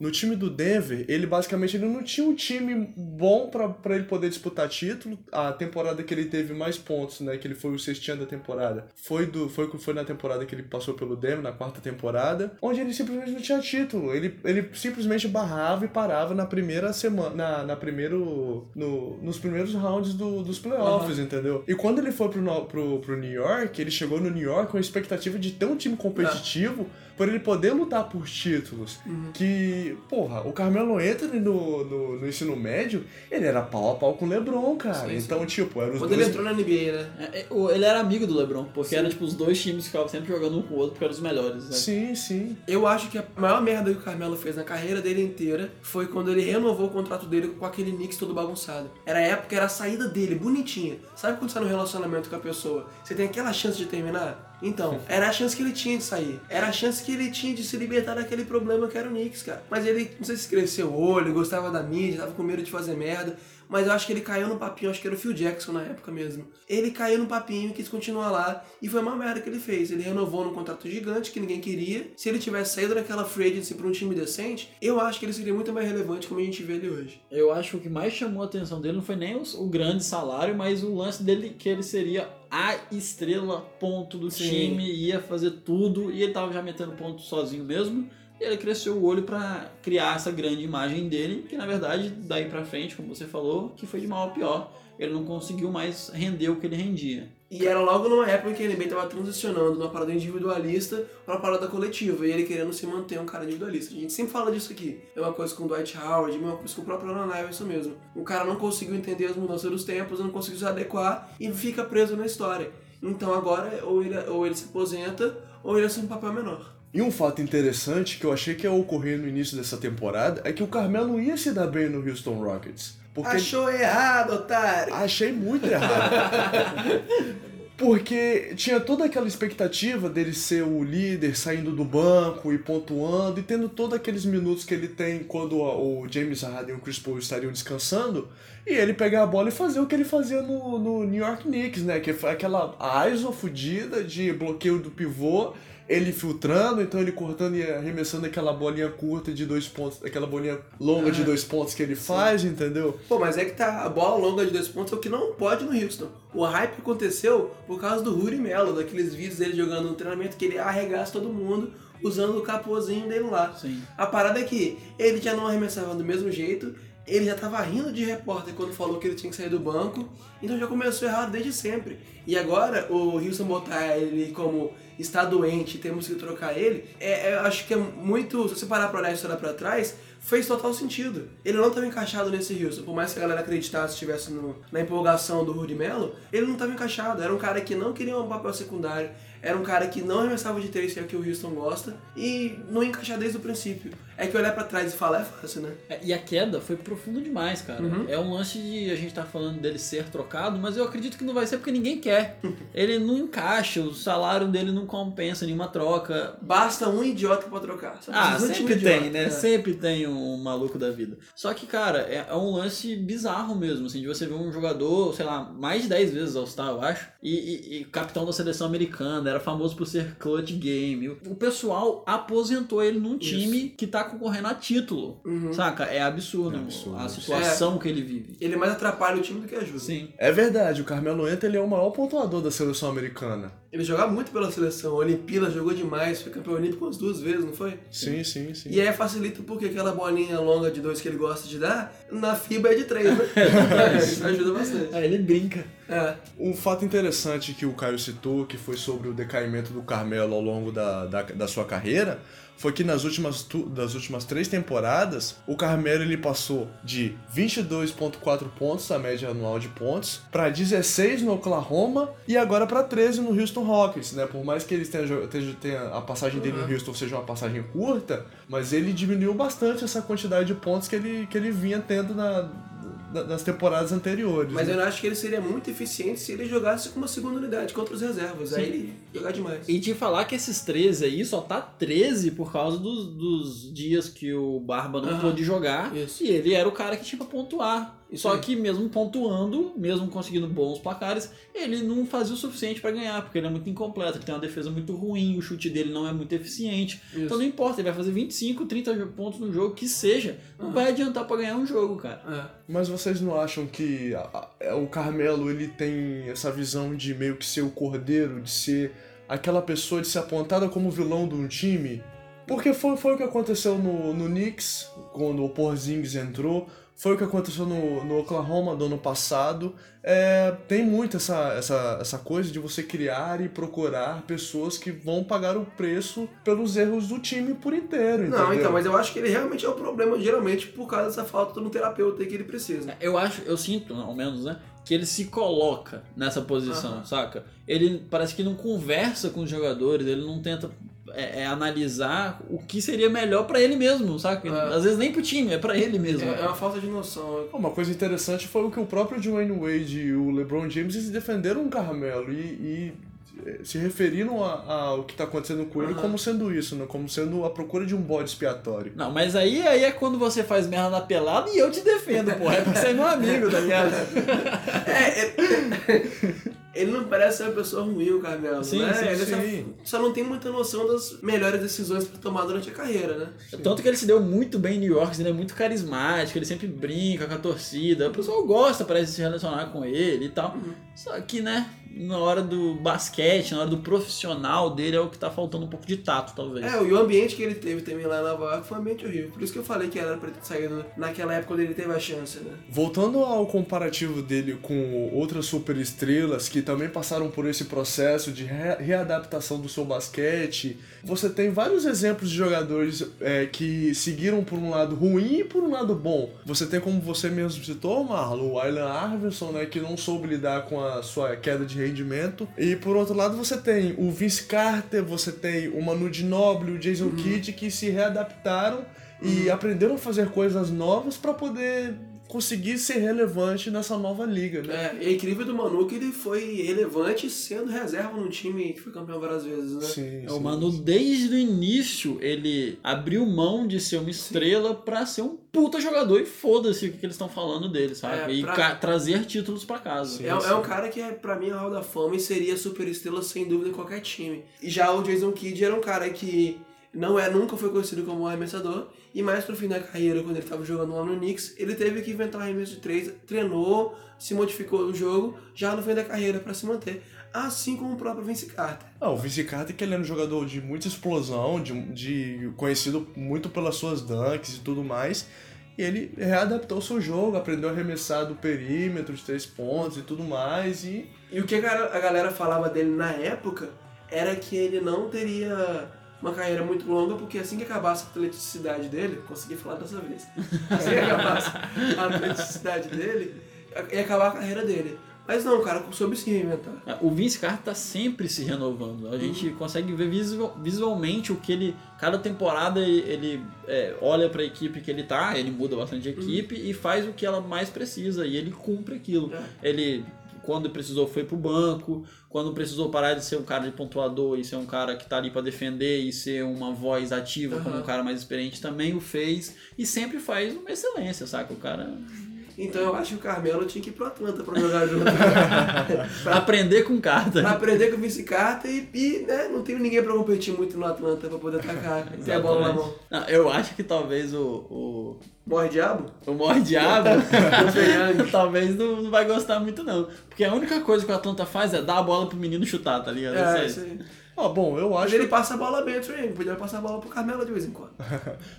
No time do Denver, ele basicamente ele não tinha um time bom pra pra ele poder disputar título. A temporada que ele teve mais pontos, né, que ele foi o sextinho da temporada, foi, do, foi, foi na temporada que ele passou pelo Denver, na quarta temporada, onde ele simplesmente não tinha título. Ele, ele simplesmente barrava e parava na primeira semana, na, na primeiro, no, nos primeiros rounds do, dos playoffs, entendeu? E quando ele foi pro, pro, pro New York, ele chegou no New York com a expectativa de ter um time competitivo por ele poder lutar por títulos. Que, porra, o Carmelo Anthony no, no, no ensino médio, ele era pau a pau com o LeBron, cara. Sim, sim. então, tipo, era os Quando dois... ele entrou na NBA, né? É, é, ele era amigo do LeBron, porque era tipo os dois times que ficavam sempre jogando um com o outro porque eram os melhores, né? Sim, sim. Eu acho que a maior merda que o Carmelo fez na carreira dele inteira foi quando ele renovou o contrato dele com aquele Knicks todo bagunçado. Era a época, era a saída dele, bonitinha. Sabe quando você tá no relacionamento com a pessoa, você tem aquela chance de terminar? Então, era a chance que ele tinha de sair. Era a chance que ele tinha de se libertar daquele problema que era o Knicks, cara. Mas ele, não sei se cresceu o olho, gostava da mídia, tava com medo de fazer merda. Mas eu acho que ele caiu no papinho, acho que era o Phil Jackson na época mesmo. Ele caiu no papinho, quis continuar lá, e foi uma merda que ele fez. Ele renovou num contrato gigante que ninguém queria. Se ele tivesse saído daquela free agency pra um time decente, eu acho que ele seria muito mais relevante como a gente vê ele hoje. Eu acho que o que mais chamou a atenção dele não foi nem o, grande salário, mas o lance dele que ele seria a estrela ponto do Sim. time, ia fazer tudo, e ele tava já metendo ponto sozinho mesmo. E ele cresceu o olho pra criar essa grande imagem dele, que na verdade, daí pra frente, como você falou, que foi de mal a pior. Ele não conseguiu mais render o que ele rendia. E era logo numa época em que a NBA tava transicionando de uma parada individualista pra uma parada coletiva, e ele querendo se manter um cara individualista. A gente sempre fala disso aqui. É uma coisa com o Dwight Howard, é uma coisa com o próprio Allen Iverson mesmo. O cara não conseguiu entender as mudanças dos tempos, não conseguiu se adequar e fica preso na história. Então agora, ou ele, ou ele se aposenta, ou ele assume um papel menor. E um fato interessante que eu achei que ia ocorrer no início dessa temporada é que o Carmelo ia se dar bem no Houston Rockets. Porque Achou errado, otário! Achei muito errado. Porque tinha toda aquela expectativa dele ser o líder, saindo do banco e pontuando, e tendo todos aqueles minutos que ele tem quando o James Harden e o Chris Paul estariam descansando, e ele pegar a bola e fazer o que ele fazia no, no New York Knicks, né? Que foi aquela ISO fudida de bloqueio do pivô, ele filtrando, então ele cortando e arremessando aquela bolinha curta de dois pontos, aquela bolinha longa de dois pontos que ele faz, entendeu? Pô, mas é que tá, a bola longa de dois pontos é o que não pode no Houston. O hype aconteceu por causa do Rudy Melo, daqueles vídeos dele jogando no treinamento que ele arregaça todo mundo usando o capôzinho dele lá. Sim. A parada é que ele já não arremessava do mesmo jeito, ele já tava rindo de repórter quando falou que ele tinha que sair do banco, então já começou errado desde sempre. E agora o Houston botar ele como está doente, temos que trocar ele, é, é- acho que é muito, se você parar pra olhar a história pra trás, fez total sentido. Ele não estava encaixado nesse Houston, por mais que a galera acreditasse estivesse na empolgação do Rudy Melo, ele não estava encaixado. Era um cara que não queria um papel secundário, era um cara que não arremessava de três, que é o que o Houston gosta, e não encaixar desde o princípio. É que olhar pra trás e falar é fácil, né? É, E a queda foi profunda demais, cara. É um lance de a gente tá falando dele ser trocado, mas eu acredito que não vai ser porque ninguém quer. Ele não encaixa, o salário dele não compensa nenhuma troca. Basta um idiota pra trocar. Só Ah, um sempre idiota. tem, né? É. Sempre tem um maluco da vida. Só que, cara, é, é um lance bizarro mesmo, assim, de você ver um jogador, sei lá, mais de 10 vezes All-Star, eu acho, e, e- e capitão da seleção americana, era famoso por ser clutch game. O, pessoal aposentou ele num time que tá concorrendo a título, saca? É absurdo, a situação que ele vive. Ele mais atrapalha o time do que ajuda. Sim. É verdade, o Carmelo Anthony ele é o maior pontuador da seleção americana. Ele joga muito pela seleção. O Olimpíada jogou demais, foi campeão olímpico umas duas vezes, não foi? Sim, sim, sim. E aí facilita porque aquela bolinha longa de dois que ele gosta de dar, na FIBA é de três, né? Isso ajuda bastante. Aí ele brinca. É. Um fato interessante que o Caio citou, que foi sobre o decaimento do Carmelo ao longo da, da, da sua carreira, foi que nas últimas, tu- das últimas três temporadas, o Carmelo ele passou de 22,4 pontos, a média anual de pontos, para 16 no Oklahoma e agora para 13 no Houston Rockets, né? Por mais que ele tenha, tenha, tenha a passagem dele no Houston seja uma passagem curta, mas ele diminuiu bastante essa quantidade de pontos que ele, que ele vinha tendo na, nas temporadas anteriores. Mas né? eu acho que ele seria muito eficiente se ele jogasse com uma segunda unidade contra os reservas. Aí ele ia jogar demais. E te falar que esses 13 aí só tá 13 por causa dos, dos dias que o Barba não Aham. pôde jogar. Isso. E ele era o cara que tinha pra pontuar. Isso Só aí. que mesmo pontuando, mesmo conseguindo bons placares, ele não fazia o suficiente pra ganhar, porque ele é muito incompleto, ele tem uma defesa muito ruim, o chute dele não é muito eficiente. Então não importa, ele vai fazer 25, 30 pontos no jogo, que seja, não vai adiantar pra ganhar um jogo, cara. É. Mas vocês não acham que a- a- o Carmelo ele tem essa visão de meio que ser o cordeiro, de ser aquela pessoa de ser apontada como vilão de um time? Porque foi, foi o que aconteceu no, no Knicks, quando o Porzingis entrou, foi o que aconteceu no, no Oklahoma do ano passado. É, tem muito essa, essa, essa coisa de você criar e procurar pessoas que vão pagar o preço pelos erros do time por inteiro, Não, entendeu? então, mas eu acho que ele realmente é o problema, geralmente, por causa dessa falta de um terapeuta que ele precisa. Eu acho, eu sinto, ao menos, né? Que ele se coloca nessa posição, Aham. saca? Ele parece que não conversa com os jogadores, ele não tenta é, é, analisar o que seria melhor pra ele mesmo, saca? É. Às vezes nem pro time, é pra ele mesmo. É, é uma falta de noção. Uma coisa interessante foi o que o próprio Dwayne Wade e o LeBron James eles defenderam o Carmelo e, e eh, se referiram a- ao que tá acontecendo com ele como sendo isso, né? Como sendo a procura de um bode expiatório. Não, mas aí, aí é quando você faz merda na pelada e eu te defendo, porra. É porque você é meu amigo, tá ligado? É, ele, ele não parece ser uma pessoa ruim, o Carmelo, Sim, né? sim, ele sim. Só, só não tem muita noção das melhores decisões pra tomar durante a carreira, né? Tanto que ele se deu muito bem em New York, ele é muito carismático, ele sempre brinca com a torcida, o pessoal gosta, parece, de se relacionar com ele e tal. Só que, né, na hora do basquete, na hora do profissional dele, é o que tá faltando um pouco de tato, talvez. É, e o ambiente que ele teve também lá em Nova York foi um ambiente horrível. Por isso que eu falei que era pra ter saído naquela época quando ele teve a chance, né? Voltando ao comparativo dele com outras superestrelas que também passaram por esse processo de re- readaptação do seu basquete, você tem vários exemplos de jogadores é, que seguiram por um lado ruim e por um lado bom. Você tem, como você mesmo citou, Marlon, o Aylan Iverson, né, que não soube lidar com a sua queda de rendimento. E por outro lado, você tem o Vince Carter, você tem o Manu Ginobili, o Jason Kidd, que se readaptaram e aprenderam a fazer coisas novas para poder conseguir ser relevante nessa nova liga, né? É, e é incrível do Manu que ele foi relevante sendo reserva num time que foi campeão várias vezes, né? Sim, É, O Manu, desde o início, ele abriu mão de ser uma estrela pra ser um puta jogador e foda-se o que, que eles estão falando dele, sabe? É, e pra- trazer títulos pra casa. É, é um cara que, é, pra mim, é Hall da Fama e seria super estrela sem dúvida em qualquer time. E já o Jason Kidd era um cara que não é, nunca foi conhecido como um arremessador. E mais pro fim da carreira, quando ele tava jogando lá no Knicks, ele teve que inventar um arremesso de três, treinou, se modificou no jogo, já no fim da carreira pra se manter. Assim como o próprio Vince Carter. Ah, o Vince Carter, que ele era um jogador de muita explosão, de, de conhecido muito pelas suas dunks e tudo mais. E ele readaptou o seu jogo, aprendeu a arremessar do perímetro, de três pontos e tudo mais. E E o que a galera falava dele na época era que ele não teria uma carreira muito longa, porque assim que acabasse a atleticidade dele, consegui falar dessa vez, assim que acabasse a atleticidade dele, ia acabar a carreira dele. Mas não, o cara soube se reinventar. É, O Vince Carter tá sempre se renovando. A gente consegue ver visual- visualmente o que ele. Cada temporada ele, ele, é, olha pra equipe que ele tá, ele muda bastante de equipe e faz o que ela mais precisa. E ele cumpre aquilo. Ele, quando precisou, foi pro banco. Quando precisou parar de ser um cara de pontuador e ser um cara que tá ali pra defender e ser uma voz ativa como um cara mais experiente, também o fez. E sempre faz uma excelência, saca? O cara. Então eu acho que o Carmelo tinha que ir pro Atlanta pra jogar junto. Pra aprender com carta. pra aprender com Carter e, e né, não tem ninguém pra competir muito no Atlanta pra poder atacar e ter a bola na mão. Não, eu acho que talvez o, o, Morre diabo? o Mor Diabo Young. talvez não, não vai gostar muito não. Porque a única coisa que o Atlanta faz é dar a bola pro menino chutar, tá ligado? É, Isso isso aí. Ah, bom, eu Mas acho ele que... passa a bola bem também, podia passar a bola pro Carmelo de vez em quando.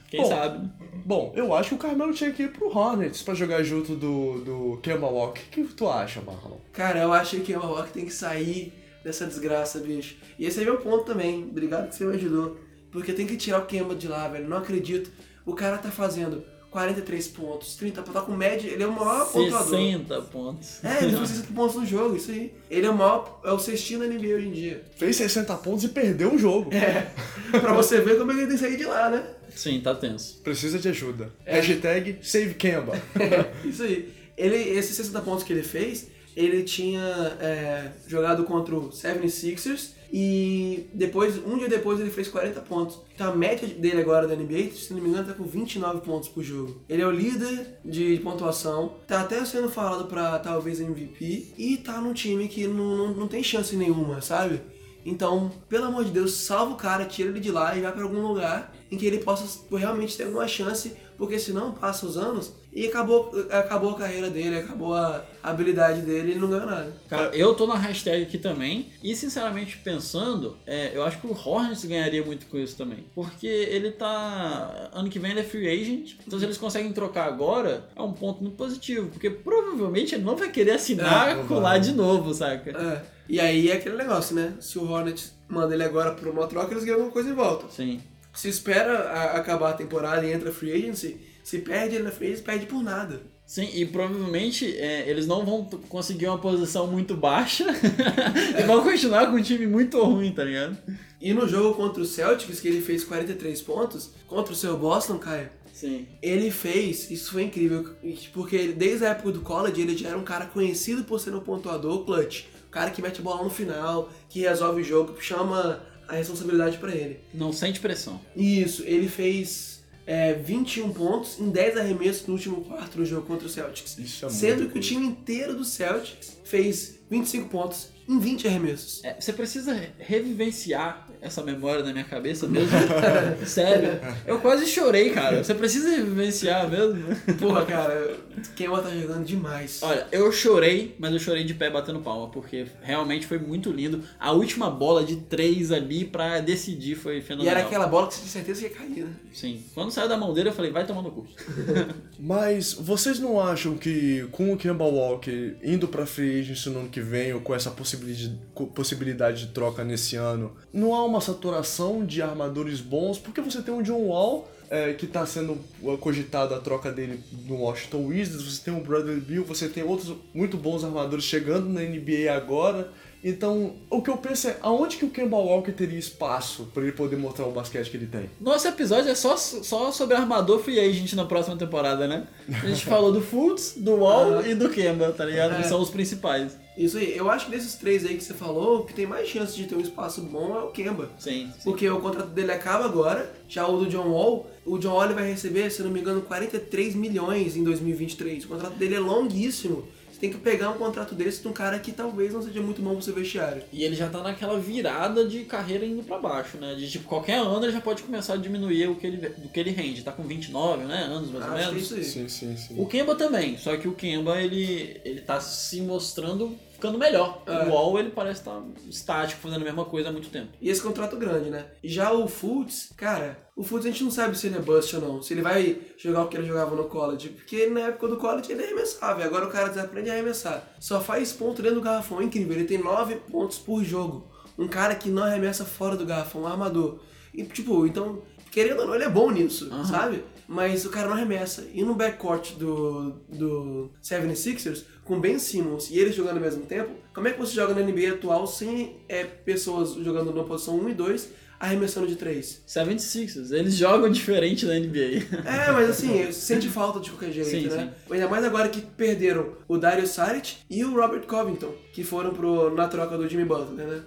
Quem Bom, sabe? Bom, eu acho que o Carmelo tinha que ir pro Hornets pra jogar junto do, do Kemba Walker. O que tu acha, Marlon? Cara, eu acho que o Milwaukee tem que sair dessa desgraça, bicho. E esse é meu ponto também. Obrigado que você me ajudou. Porque tem que tirar o Kemba de lá, velho. Não acredito. O cara tá fazendo 43 pontos, 30 pontos. Tá com média. Ele é o maior pontuador. 60 pontos. É, ele fez 60 pontos no jogo, isso aí. Ele é o maior. É o cestinho da NBA hoje em dia. Fez 60 pontos e perdeu o jogo. É. pra você ver como ele tem que sair de lá, né? Sim, tá tenso. Precisa de ajuda. Hashtag Save Kemba. Isso aí. Ele, esses 60 pontos que ele fez, ele tinha é, jogado contra o 76ers e depois, um dia depois ele fez 40 pontos. Então a média dele agora da NBA, se não me engano, tá com 29 pontos por jogo. Ele é o líder de pontuação, tá até sendo falado pra talvez MVP e tá num time que não, não, não tem chance nenhuma, sabe? Então, pelo amor de Deus, salva o cara, tira ele de lá e vai pra algum lugar em que ele possa realmente ter alguma chance, porque senão passa os anos e acabou, acabou a carreira dele, acabou a habilidade dele e ele não ganhou nada. Cara, eu tô na hashtag aqui também. E sinceramente pensando, é, eu acho que o Hornets ganharia muito com isso também. Porque ele tá. Ano que vem ele é free agent. Então se eles conseguem trocar agora, é um ponto muito positivo. Porque provavelmente ele não vai querer assinar É, colar de novo, saca? É. E aí é aquele negócio, né? Se o Hornets manda ele agora pra uma troca, eles ganham alguma coisa em volta. Sim. Se espera a- acabar a temporada e entra free agency, se perde ele na free agency, perde por nada. Sim, e provavelmente é, eles não vão conseguir uma posição muito baixa e vão continuar com um time muito ruim, tá ligado? E no jogo contra o Celtics, que ele fez 43 pontos, contra o seu Boston, Caio, Sim. ele fez, isso foi incrível, porque desde a época do college ele já era um cara conhecido por ser um pontuador clutch. O cara que mete a bola no final, que resolve o jogo, que chama a responsabilidade pra ele. Não sente pressão. Isso, ele fez é, 21 pontos em 10 arremessos no último quarto do jogo contra o Celtics. Isso é Sendo que o coisa. time inteiro do Celtics fez 25 pontos em 20 arremessos. É, você precisa re- revivenciar essa memória na minha cabeça mesmo. Sério. Eu quase chorei, cara. Você precisa revivenciar mesmo. Porra, cara, Kemba tá jogando demais. Olha, eu chorei, mas eu chorei de pé batendo palma, porque realmente foi muito lindo. A última bola de três ali pra decidir foi E fenomenal. era aquela bola que você tinha certeza que ia cair, né? Sim. Quando saiu da mão dele, eu falei, vai tomar no cu. Mas vocês não acham que com o Kemba Walker indo pra free agency no ano que vem ou com essa possibilidade, possibilidade de troca nesse ano, não há uma saturação de armadores bons? Porque você tem o John Wall, é, que tá sendo cogitado a troca dele no Washington Wizards, você tem o Bradley Beal, você tem outros muito bons armadores chegando na NBA agora. Então, o que eu penso é, aonde que o Kemba Walker teria espaço pra ele poder mostrar o basquete que ele tem? Nosso episódio é só, só sobre armador free agent na próxima temporada, né? A gente falou do Fultz, do Wall e do Kemba, tá ligado? Que É. são os principais. Isso aí, eu acho que desses três aí que você falou, o que tem mais chance de ter um espaço bom é o Kemba. Sim. sim. Porque o contrato dele acaba agora, já o do John Wall, o John Wall vai receber, se não me engano, 43 milhões em 2023. O contrato dele é longuíssimo. Você tem que pegar um contrato desse de um cara que talvez não seja muito bom pro seu vestiário. E ele já tá naquela virada de carreira indo pra baixo, né? De tipo, qualquer ano ele já pode começar a diminuir o que ele, do que ele rende. Tá com 29, né? Anos mais ou Acho que é menos. Sim, sim, sim. O Kemba também, só que o Kemba ele, ele tá se mostrando ficando melhor. É. O Wall ele parece estar estático, fazendo a mesma coisa há muito tempo. E esse contrato grande, né? Já o Fultz, cara, o Fultz a gente não sabe se ele é bust ou não. Se ele vai jogar o que ele jogava no college. Porque na época do college ele arremessava. E agora o cara desaprende a arremessar. Só faz ponto dentro do garrafão. É incrível. Ele tem 9 pontos por jogo. Um cara que não arremessa fora do garrafão, um armador. E, tipo, então, querendo ou não, ele é bom nisso, sabe? Mas o cara não arremessa. E no backcourt do, do 76ers, com Ben Simmons e eles jogando ao mesmo tempo, como é que você joga na NBA atual sem é, pessoas jogando na posição 1 e 2 arremessando de 3? 76ers, eles jogam diferente na NBA. É, mas assim, sente falta de qualquer jeito, Sim, né? Ainda mais agora que perderam o Dario Saric e o Robert Covington, que foram pro, na troca do Jimmy Butler, né?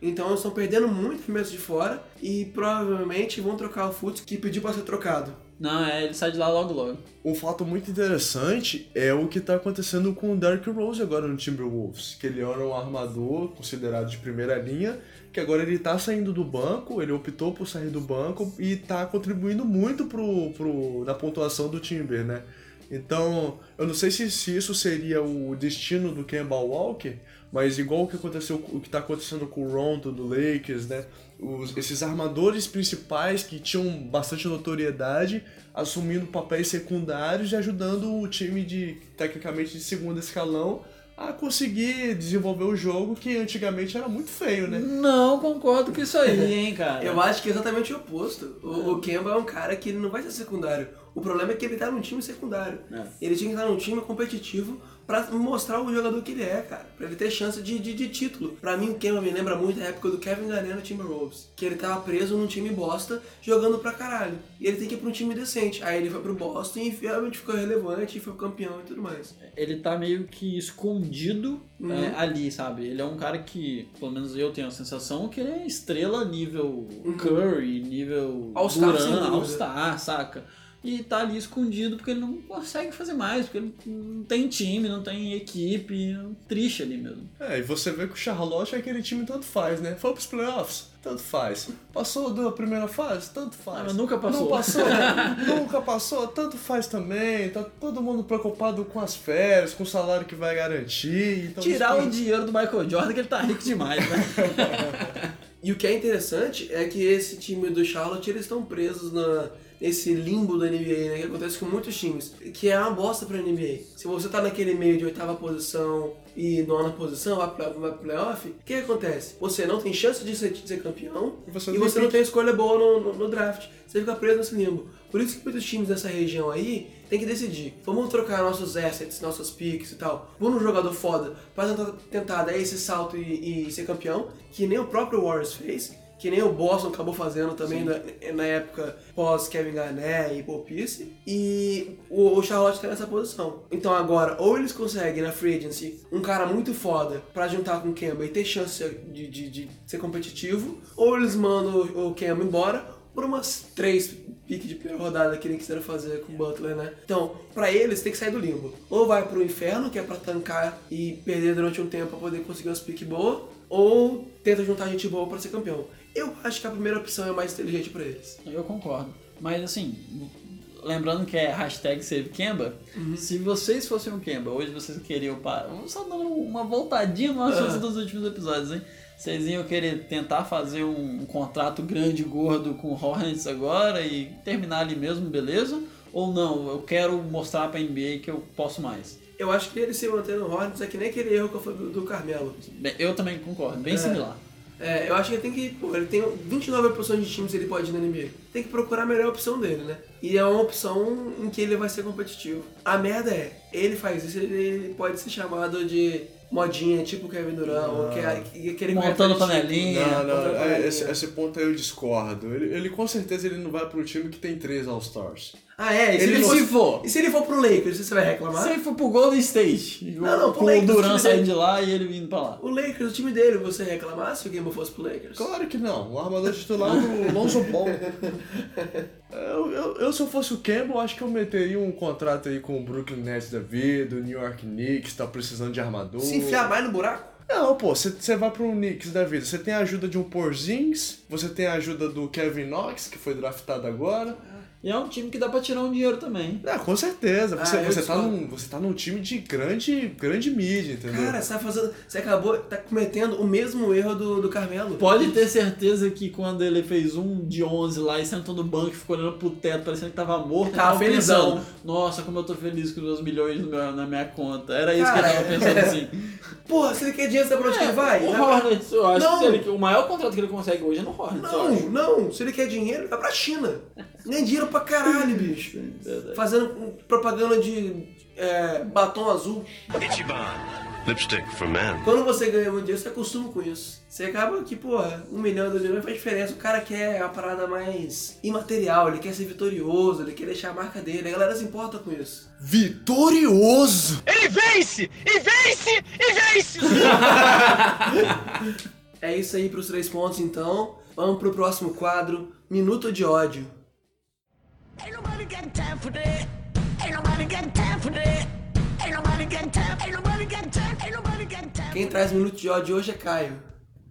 Então eles estão perdendo muito arremesso de fora e provavelmente vão trocar o Fultz, que pediu pra ser trocado. Não, é, ele sai de lá logo logo. Um fato muito interessante é o que tá acontecendo com o Derrick Rose agora no Timberwolves, que ele era um armador considerado de primeira linha, que agora ele tá saindo do banco, ele optou por sair do banco e tá contribuindo muito pro, pro, na pontuação do Timber, né? Então, eu não sei se, se isso seria o destino do Kemba Walker, mas igual o que aconteceu, o que tá acontecendo com o Rondo do Lakers, né? Os- esses armadores principais que tinham bastante notoriedade assumindo papéis secundários e ajudando o time de tecnicamente de segundo escalão a conseguir desenvolver o jogo que antigamente era muito feio, né? Não concordo com isso aí, hein, cara. Eu acho que é exatamente o oposto. O, o Kemba é um cara que ele não vai ser secundário. O problema é que ele tá num time secundário. É. Ele tinha que estar num time competitivo pra mostrar o jogador que ele é, cara. Pra ele ter chance de, de, de título. Pra mim, o Kemba me lembra muito a época do Kevin Garnett no Timberwolves. Que ele tava preso num time bosta, jogando pra caralho. E ele tem que ir pra um time decente. Aí ele foi pro Boston e realmente ficou relevante, e foi campeão e tudo mais. Ele tá meio que escondido Uhum. é, ali, sabe? Ele é um cara que, pelo menos eu tenho a sensação, que ele é estrela nível Curry, nível Uhum. All-Star. All-Star, saca? E tá ali escondido porque ele não consegue fazer mais, porque ele não tem time, não tem equipe, triste ali mesmo. É, e você vê que o Charlotte é aquele time tanto faz, né? Foi pros playoffs? Tanto faz. Passou da primeira fase? Tanto faz. Ah, mas nunca passou. Não passou? nunca passou? Tanto faz também. Tá todo mundo preocupado com as férias, com o salário que vai garantir. Então Tirar o dinheiro do Michael Jordan, que ele tá rico demais, né? E o que é interessante é que esse time do Charlotte, eles estão presos na, nesse limbo da NBA, né? Que acontece com muitos times. Que é uma bosta pra NBA. Se você tá naquele meio de oitava posição e nona posição, vai pra, vai pro playoff, o que acontece? Você não tem chance de ser, de ser campeão E você e não você tem não tem escolha boa no, no- no draft. Você fica preso nesse limbo. Por isso que muitos times dessa região aí tem que decidir. Vamos trocar nossos assets, nossos picks e tal. Vamos num jogador foda pra tentar, tentar dar esse salto e, e ser campeão, que nem o próprio Warriors fez, que nem o Boston acabou fazendo também na, na época pós Kevin Garnett e Paul Pierce, e o, o Charlotte tá nessa posição. Então agora, ou eles conseguem na free agency um cara muito foda pra juntar com o Kemba e ter chance de, de, de ser competitivo, ou eles mandam o, o Kemba embora por umas três piques de primeira rodada que nem quiseram fazer com o Butler, né? Então, pra eles tem que sair do limbo. Ou vai pro inferno, que é pra tancar e perder durante um tempo pra poder conseguir umas piques boas, ou tenta juntar gente boa pra ser campeão. Eu acho que a primeira opção é mais inteligente pra eles. Eu concordo. Mas assim, lembrando que é hashtag Save Kemba, se vocês fossem um Kemba, hoje vocês queriam para. Vamos só dar uma voltadinha no assunto dos últimos episódios, hein? Vocês iam querer tentar fazer um, um contrato grande gordo com o Hornets agora e terminar ali mesmo, beleza? Ou não, eu quero mostrar pra NBA que eu posso mais. Eu acho que ele se manter no Hornets é que nem aquele erro que eu falei do, do Carmelo. Eu também concordo, bem É. similar. É, eu acho que ele tem que. Pô, ele tem 29 opções de times que ele pode ir na NBA. Tem que procurar a melhor opção dele, né? E é uma opção em que ele vai ser competitivo. A merda é, ele faz isso, ele pode ser chamado de modinha, tipo Kevin Durant, ou que, é- que, aquele Montando cara faz panelinha. Não, não, é, panelinha. esse, esse ponto aí eu discordo. Ele, ele com certeza ele não vai pro time que tem três All-Stars. Ah, é? E se Ele ele, se for. E se ele for pro Lakers, você vai reclamar? Se ele for pro Golden State, Não, não, com o Lakers, Duran time saindo de lá e ele vindo pra lá. O Lakers, o time dele, você reclamar se o Game fosse pro Lakers? Claro que não. O armador titular é o Lonzo Ball. Eu, eu, eu, se eu fosse o Campbell, acho que eu meteria um contrato aí com o Brooklyn Nets da vida, o New York Knicks, tá precisando de armador. Se enfiar mais no buraco? Não, pô, você vai pro Knicks da vida. Você tem a ajuda de um Porzingis, você tem a ajuda do Kevin Knox, que foi draftado agora. E é um time que dá pra tirar um dinheiro também. Ah, com certeza. Você, Ah, eu você, tá num, você tá num time de grande, grande mídia, entendeu? Cara, você tá fazendo. Você acabou. tá cometendo o mesmo erro do, do Carmelo. Pode ter certeza que quando ele fez um de 11 lá e sentou no banco e ficou olhando pro teto, parecendo que tava morto, Tava ele felizão. pensando, Nossa, como eu tô feliz com os meus milhões no meu- na minha conta. Era isso que Cara, ele tava pensando assim. Porra, se ele quer dinheiro, sabe pra onde que ele vai? O Hornets, eu acho Não. que ele- o maior contrato que ele consegue hoje é no Hornets, eu. Não, não. Se ele quer dinheiro, ele vai pra China. Nem dinheiro pra caralho, bicho. Verdade. Fazendo propaganda de é, batom azul. Ichiban. Lipstick for men. Quando você ganha muito dinheiro, você acostuma com isso. Você acaba que, porra, um milhão, dois milhões faz diferença. O cara quer a parada mais imaterial, ele quer ser vitorioso, ele quer deixar a marca dele. A galera se importa com isso. Vitorioso! Ele vence! E vence! E vence! É isso aí pros três pontos, então. Vamos pro próximo quadro, Minuto de Ódio. Ain't nobody got time for that. Ain't nobody got time for that. Ain't nobody got time. Ain't nobody got time. Ain't nobody got time. Quem traz Minuto de Ódio hoje é Caio.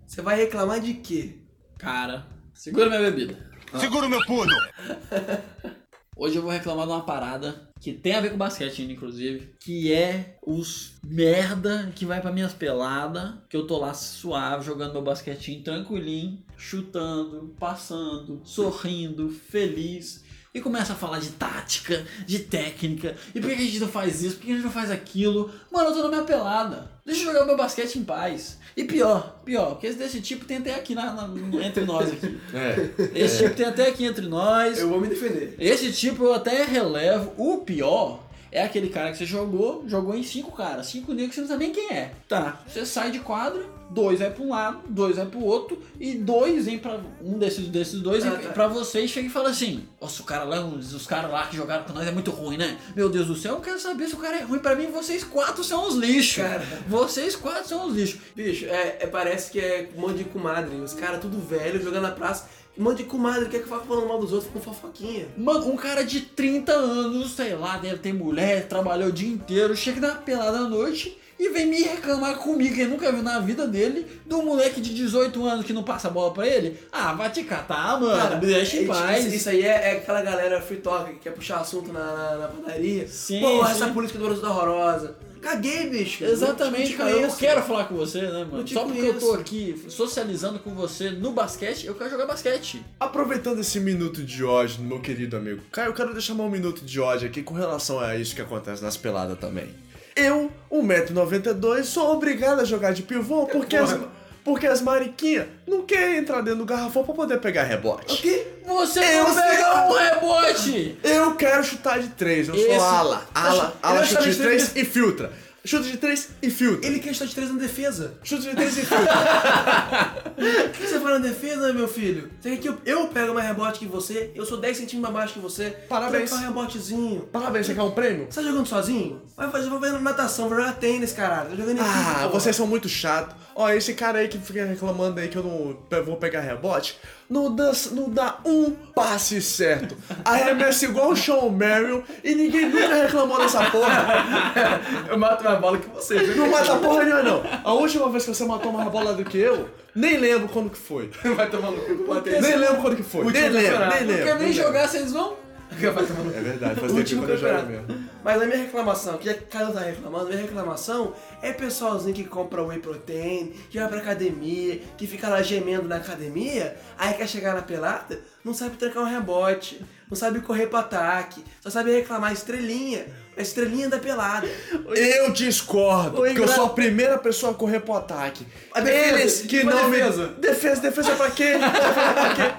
Você vai reclamar de quê? Cara, segura minha bebida. Segura o meu pulo! Hoje eu vou reclamar de uma parada que tem a ver com basquete, inclusive, que é os merda que vai pra minhas peladas, que eu tô lá suave, jogando meu basquetinho tranquilinho, chutando, passando, sorrindo, feliz. E começa a falar de tática, de técnica, e por que a gente não faz isso, por que a gente não faz aquilo? Mano, eu tô na minha pelada. Deixa eu jogar meu basquete em paz. E pior, pior, porque esse desse tipo tem até aqui na, na- entre nós aqui. É. Esse tipo tem até aqui entre nós. Eu vou me defender. Esse tipo eu até relevo. O pior é aquele cara que você jogou, jogou em cinco caras, cinco negros que você não sabe nem quem é. Tá, você sai de quadra, dois vai pra um lado, dois vai pro outro, e dois vem pra. Um desses, desses dois Ah, vem tá. pra você e chega e fala assim: Nossa, o cara lá, os, os caras lá que jogaram com nós é muito ruim, né? Meu Deus do céu, eu quero saber se o cara é ruim. Pra mim, vocês quatro são os lixos. Cara. Vocês quatro são os lixos. Bicho, é, é- parece que é um monte de comadre. Os caras tudo velho, jogando na praça. Monte de comadre, quer que vá falando mal dos outros com fofoquinha. Mano, um cara de 30 anos, sei lá, deve ter mulher, trabalhou o dia inteiro, chega na pelada à noite e vem me reclamar comigo, que ele nunca viu na vida dele, do moleque de 18 anos que não passa a bola pra ele. Ah, vai te catar, mano, me deixa em é- paz. Isso, isso aí é, é aquela galera free talk que quer puxar assunto na, na, na padaria. Sim, Pô, sim. essa política do Brasil tá horrorosa. Caguei, bicho. Exatamente, cara. Eu não conheço. quero falar com você, né, mano? Só porque eu tô conheço. aqui socializando com você no basquete, eu quero jogar basquete. Aproveitando esse minuto de ódio, meu querido amigo Caio, eu quero deixar meu minuto de ódio aqui com relação a isso que acontece nas peladas também. Eu, 1,92m, sou obrigado a jogar de pivô porque as, porque as mariquinhas não querem entrar dentro do garrafão pra poder pegar rebote. O quê? Você Eu não pega sei. um rebote! Eu quero chutar de três, eu Esse- sou ala. Ala, Ele ala vai chute chutar de três três. e filtra. Chuta de três e filtra. Ele quer estar de três na defesa. Chuta de três e filtra. O que você faz na defesa, meu filho? Você quer que eu, eu pego mais rebote que você? Eu sou 10 centímetros mais baixo que você. Parabéns. Você quer um rebotezinho. Parabéns, você quer um prêmio? Você tá jogando sozinho? Vai fazer, vai fazer natação, vai jogar tênis, caralho. Tá jogando em Ah, vocês são muito chato. Ó, esse cara aí que fica reclamando aí que eu não vou pegar rebote, não dá, não dá um passe certo. Arremessa igual o Sean Merrill e ninguém nunca reclamou dessa porra. Eu mato mais bola que você, viu? Não mata porra nenhuma, não. A última vez que você matou mais bola do que eu, nem lembro quando que foi. Vai tomar no cu do. Nem lembro quando que foi. Nem lembro, nem lembro. quer nem jogar, vocês vão? É verdade, faz tempo que eu jogo mesmo. Mas a minha reclamação, que que cada um tá reclamando, minha reclamação é pessoalzinho que compra whey protein, que vai pra academia, que fica lá gemendo na academia, aí quer chegar na pelada, não sabe trancar um rebote, não sabe correr pro ataque, só sabe reclamar estrelinha, a estrelinha da pelada. Eu discordo, Oi, porque eu sou a primeira pessoa a correr pro ataque. A defesa, Eles que tipo a não defesa. me... Defesa, defesa pra quê? Defesa pra quê?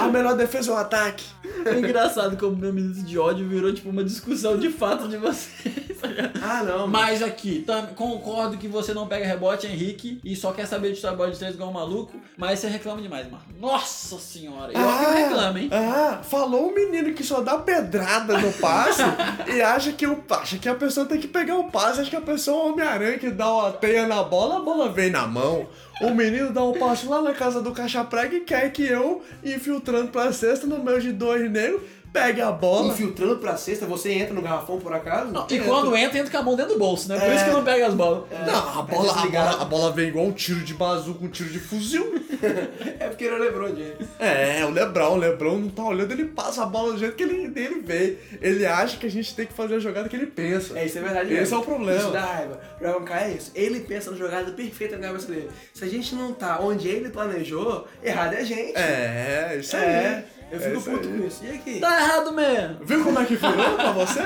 A melhor defesa é o ataque. É engraçado como meu minuto de ódio virou tipo uma discussão de fato de vocês. tá? Ah, não. Mas aqui, tam- concordo que você não pega rebote, Henrique, e só quer saber de bola de três igual um maluco, mas você reclama demais, mano. Nossa senhora, eu que reclamo, hein? Ah, falou um menino que só dá pedrada no passe e acha que, o, acha que a pessoa tem que pegar o passe, acha que a pessoa é um Homem-Aranha que dá uma teia na bola, a bola vem na mão. O menino dá um passe lá na casa do caixa prega e quer que eu, infiltrando pra cesta no meio de dois negros, pegue a bola. Infiltrando pra cesta, você entra no garrafão por acaso? E quando entra, entra com a mão dentro do bolso, né? Por isso que não pega as bolas. Não, a bola, a, bola, a bola vem igual um tiro de bazuca, um tiro de fuzil. É porque ele é o LeBron James. É, o Lebrão, o Lebrão não tá olhando, ele passa a bola do jeito que ele, ele vê. Ele acha que a gente tem que fazer a jogada que ele pensa. É, isso é verdade Esse mesmo. é o problema. Isso dá raiva. Pra bancar é isso. Ele pensa na jogada perfeita na cabeça dele. Se a gente não tá onde ele planejou, errado é a gente. É, isso aí. É, eu É fico isso puto aí. com isso. E aqui? Tá errado mesmo. Viu como é que virou pra você?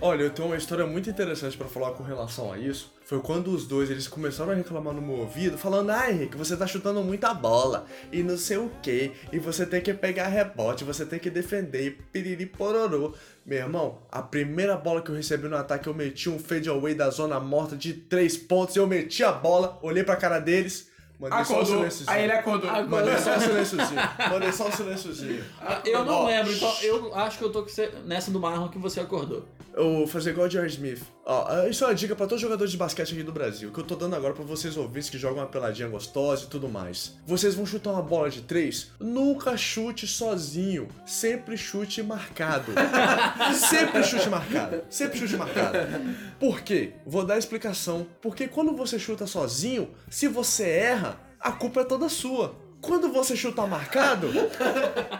Olha, eu tenho uma história muito interessante pra falar com relação a isso. Foi quando os dois eles começaram a reclamar no meu ouvido, falando: "Ai, Henrique, você tá chutando muita bola e não sei o que, e você tem que pegar rebote, você tem que defender, e piriri pororô". Meu irmão, a primeira bola que eu recebi no ataque, eu meti um fade away da zona morta de três pontos, eu meti a bola, olhei pra cara deles, mandei só um Acordou. silênciozinho. Aí ele acordou. Mandei só um silênciozinho. Mandei só um silênciozinho. Eu não lembro, então eu acho que eu tô com você- nessa do Marlon que você acordou. Eu vou fazer igual o Jerry Smith. Ó, isso é uma dica pra todos os jogadores de basquete aqui do Brasil, que eu tô dando agora pra vocês ouvintes que jogam uma peladinha gostosa e tudo mais. Vocês vão chutar uma bola de três, nunca chute sozinho, sempre chute marcado. sempre chute marcado, sempre chute marcado. Por quê? Vou dar a explicação. Porque quando você chuta sozinho, se você erra, a culpa é toda sua. Quando você chuta marcado,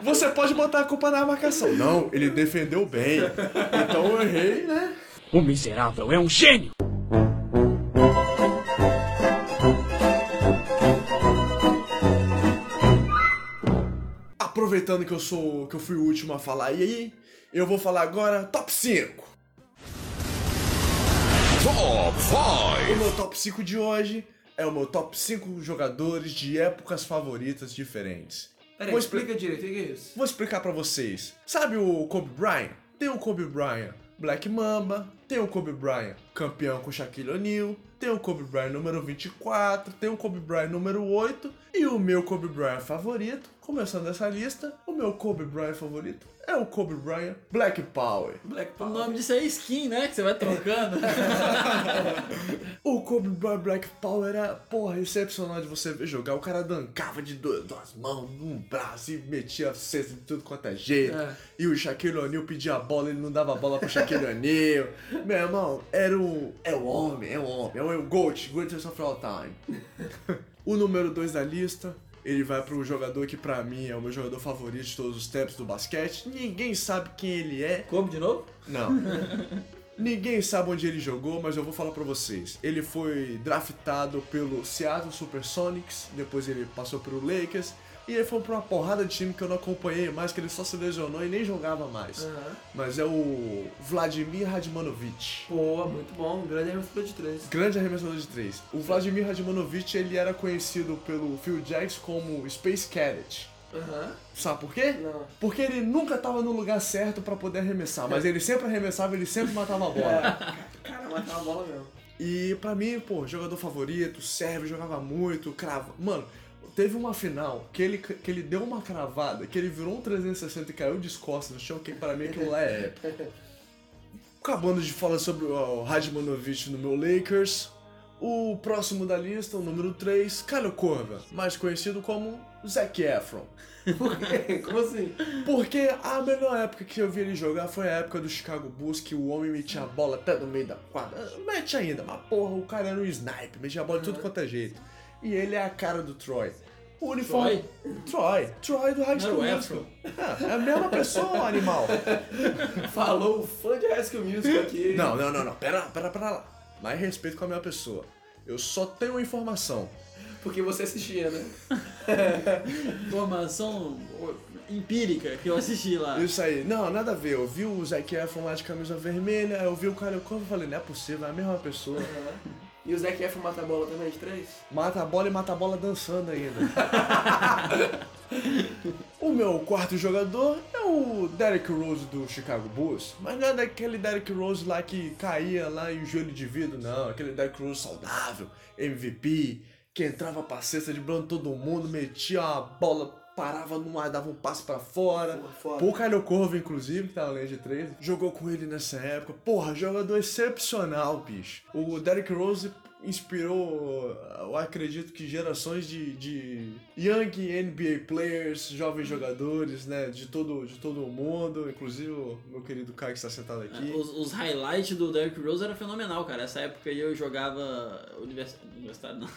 você pode botar a culpa na marcação. Não, ele defendeu bem. Então eu errei, né? O miserável é um gênio! Aproveitando que eu sou que eu fui o último a falar e aí, eu vou falar agora top 5. Top 5. O meu top 5 de hoje é o meu top 5 jogadores de épocas favoritas diferentes. Peraí, Vou expli- explica direito, o que que é isso? Vou explicar pra vocês. Sabe o Kobe Bryant? Tem o Kobe Bryant Black Mamba, tem o Kobe Bryant campeão com Shaquille O'Neal, tem o Kobe Bryant número 24, tem o Kobe Bryant número 8 e o meu Kobe Bryant favorito, começando essa lista, o meu Kobe Bryant favorito é o Kobe Bryant Black Power. Black O Power. nome disso é skin, né? Que você vai trocando. O Kobe Bryant Black Power era, porra, excepcional de você ver jogar. O cara dancava de duas, duas mãos, num braço e metia cesta de tudo quanto é jeito. É. E o Shaquille O'Neal pedia a bola, ele não dava a bola pro Shaquille O'Neal. Meu irmão, era o... É o homem, é o homem. É o GOAT, Greatest of All Time. o número 2 da lista... Ele vai pro jogador que pra mim é o meu jogador favorito de todos os tempos do basquete. Ninguém sabe quem ele é. Como de novo? Não. Ninguém sabe onde ele jogou, mas eu vou falar pra vocês. Ele foi draftado pelo Seattle Supersonics, depois ele passou pelo Lakers, e ele foi pra uma porrada de time que eu não acompanhei mais, que ele só se lesionou e nem jogava mais. Mas é o Vladimir Radmanovic. Pô, muito bom. Grande arremessador de três. Grande arremessador de três. O Vladimir Radmanovic, ele era conhecido pelo Phil Jackson como Space Cadet. Aham. Sabe por quê? Não. Porque ele nunca tava no lugar certo pra poder arremessar, mas ele sempre arremessava, ele sempre matava a bola. Cara, matava a bola mesmo. E pra mim, pô, jogador favorito, serve, jogava muito, crava. Mano, teve uma final que ele, que ele deu uma cravada, que ele virou um 360 e caiu de costas no chão, que pra mim aquilo lá é épico. Acabando de falar sobre o Radmanovic no meu Lakers. O próximo da lista, o número 3, Kyle Korver, mais conhecido como Zac Efron. Por quê? Como assim? Porque a melhor época que eu vi ele jogar foi a época do Chicago Bulls, que o homem metia a bola até no meio da quadra. Mete ainda, mas porra, o cara era um sniper, metia a bola de tudo quanto é jeito. E ele é a cara do Troy. O uniforme. Troy? Troy, do High School o Musical. É, é a mesma pessoa, animal. Falou o fã de High School Musical aqui. Não, não, não, não. Pera, pera, pera lá. Mais respeito com a minha pessoa. Eu só tenho uma informação. Porque você assistia, né? Informação empírica que eu assisti lá. Isso aí. Não, nada a ver. Eu vi o Zac Efron lá de camisa vermelha, eu vi o Kyle Korver e falei, não é possível, é a mesma pessoa. E o Zac Efron mata a bola também de três? Mata a bola e mata a bola dançando ainda. o meu quarto jogador é o Derrick Rose do Chicago Bulls. Mas não é daquele Derrick Rose lá que caía lá em joelho de vidro, não. Aquele Derrick Rose saudável, MVP, que entrava pra cesta driblando todo mundo, metia a bola, parava no ar, dava um passo pra fora. fora. Pô, o Kyle Corvo, inclusive, que tava na linha de três, jogou com ele nessa época. Porra, jogador excepcional, bicho. O Derrick Rose inspirou, eu acredito que gerações de, de young NBA players, jovens jogadores, né, de todo, de todo o mundo, inclusive o meu querido Kai que está sentado aqui. Os, os highlights do Derrick Rose era fenomenal, cara. Essa época aí eu jogava univers... universitário, não.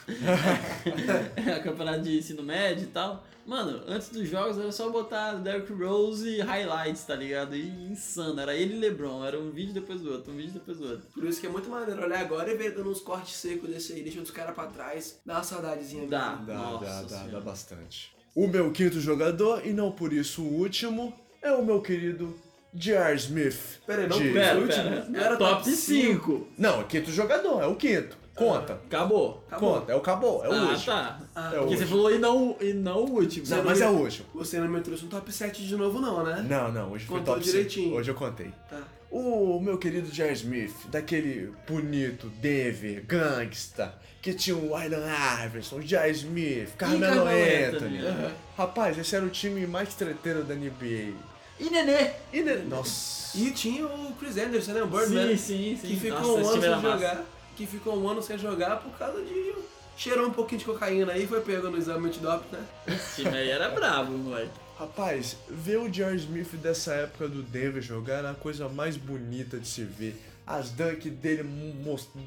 É, campeonato de ensino médio e tal. Mano, antes dos jogos era só botar Derrick Rose e highlights, tá ligado? E insano. Era ele e LeBron. Era um vídeo depois do outro, um vídeo depois do outro. Por isso que é muito maneiro olhar agora e ver dando uns cortes secos desse aí, deixando os caras pra trás. Dá uma saudadezinha. Dá. Dá, Nossa dá, dá, dá bastante. O meu quinto jogador, e não por isso o último, é o meu querido J.R. Smith. Pera aí, não de- Pera, último, pera. não era top top 5. Não, é quinto jogador, é o quinto. Conta. Acabou. Conta, é o acabou, é o ah, último. tá. É o Porque último. você falou e não, e não o último. Não, mas é o último. Você não me trouxe um top 7 de novo não, né? Não, não, hoje foi Contou top 5. direitinho. Hoje eu contei. Tá. O meu querido J.R. Smith, daquele bonito Denver, gangsta, que tinha o Allen Iverson, J.R. Smith, Carmelo Carmelo Anthony. Anthony, aham. Rapaz, esse era o time mais treteiro da NBA. E Nenê. E ne- Nossa. E tinha o Chris Anderson, né? O Birdman. Sim, sim, sim. Que ficou Nossa, um ano sem era massa. Que ficou um ano sem jogar por causa de. Cheirou um pouquinho de cocaína aí, foi pego no exame antidoping, né? Esse time aí era brabo, moleque. Rapaz, ver o J.R. Smith dessa época do Denver jogar era a coisa mais bonita de se ver. As dunk dele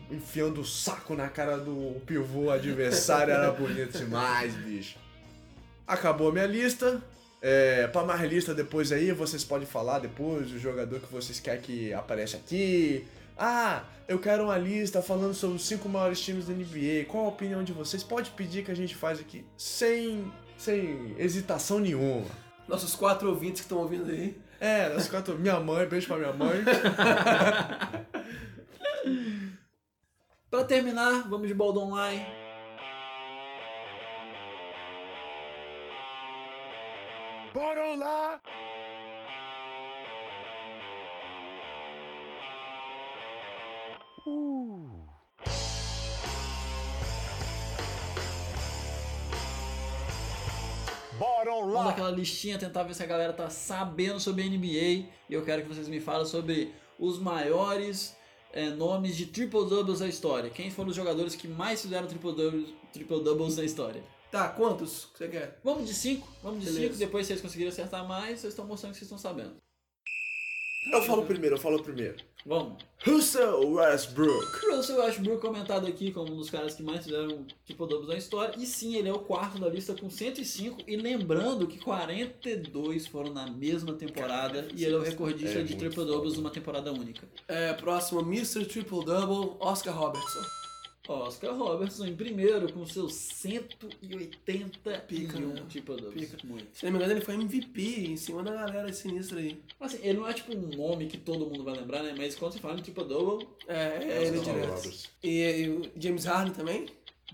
enfiando o saco na cara do pivô adversário era bonito demais, bicho. Acabou a minha lista. É, pra mais lista depois aí, vocês podem falar depois o jogador que vocês querem que apareça aqui. Ah, eu quero uma lista falando sobre os cinco maiores times da NBA. Qual a opinião de vocês? Pode pedir que a gente faz aqui sem, sem hesitação nenhuma. Nossos quatro ouvintes que estão ouvindo aí. É, nós quatro, minha mãe, beijo pra minha mãe. Pra terminar, vamos de Bold Online. Bora lá! Vamos lá! daquela listinha, tentar ver se a galera tá sabendo sobre a NBA. E eu quero que vocês me falem sobre os maiores é, nomes de triple doubles da história. Quem foram os jogadores que mais fizeram triple doubles, triple doubles na história? Tá, quantos que você quer? Vamos de 5, vamos de Beleza. 5. Depois, se vocês conseguirem acertar mais, vocês estão mostrando que vocês estão sabendo. Eu falo primeiro, eu falo primeiro. Vamos. Russell Westbrook. Russell Westbrook comentado aqui como um dos caras que mais fizeram triple doubles na história. E sim, ele é o quarto da lista com 105. E lembrando que 42 foram na mesma temporada. e ele é o recordista é de triple doubles numa temporada única. É, próximo, Mr. Triple Double, Oscar Robertson. Oscar Robertson em primeiro com seus 180 Pica, e um doubles. Pica. Muito. Se não me engano, ele foi MVP em cima da galera sinistra aí. Assim, ele não é tipo um nome que todo mundo vai lembrar, né? Mas quando se fala em triple double, É, é ele Oscar direto. Robertson. E, e o James Harden também?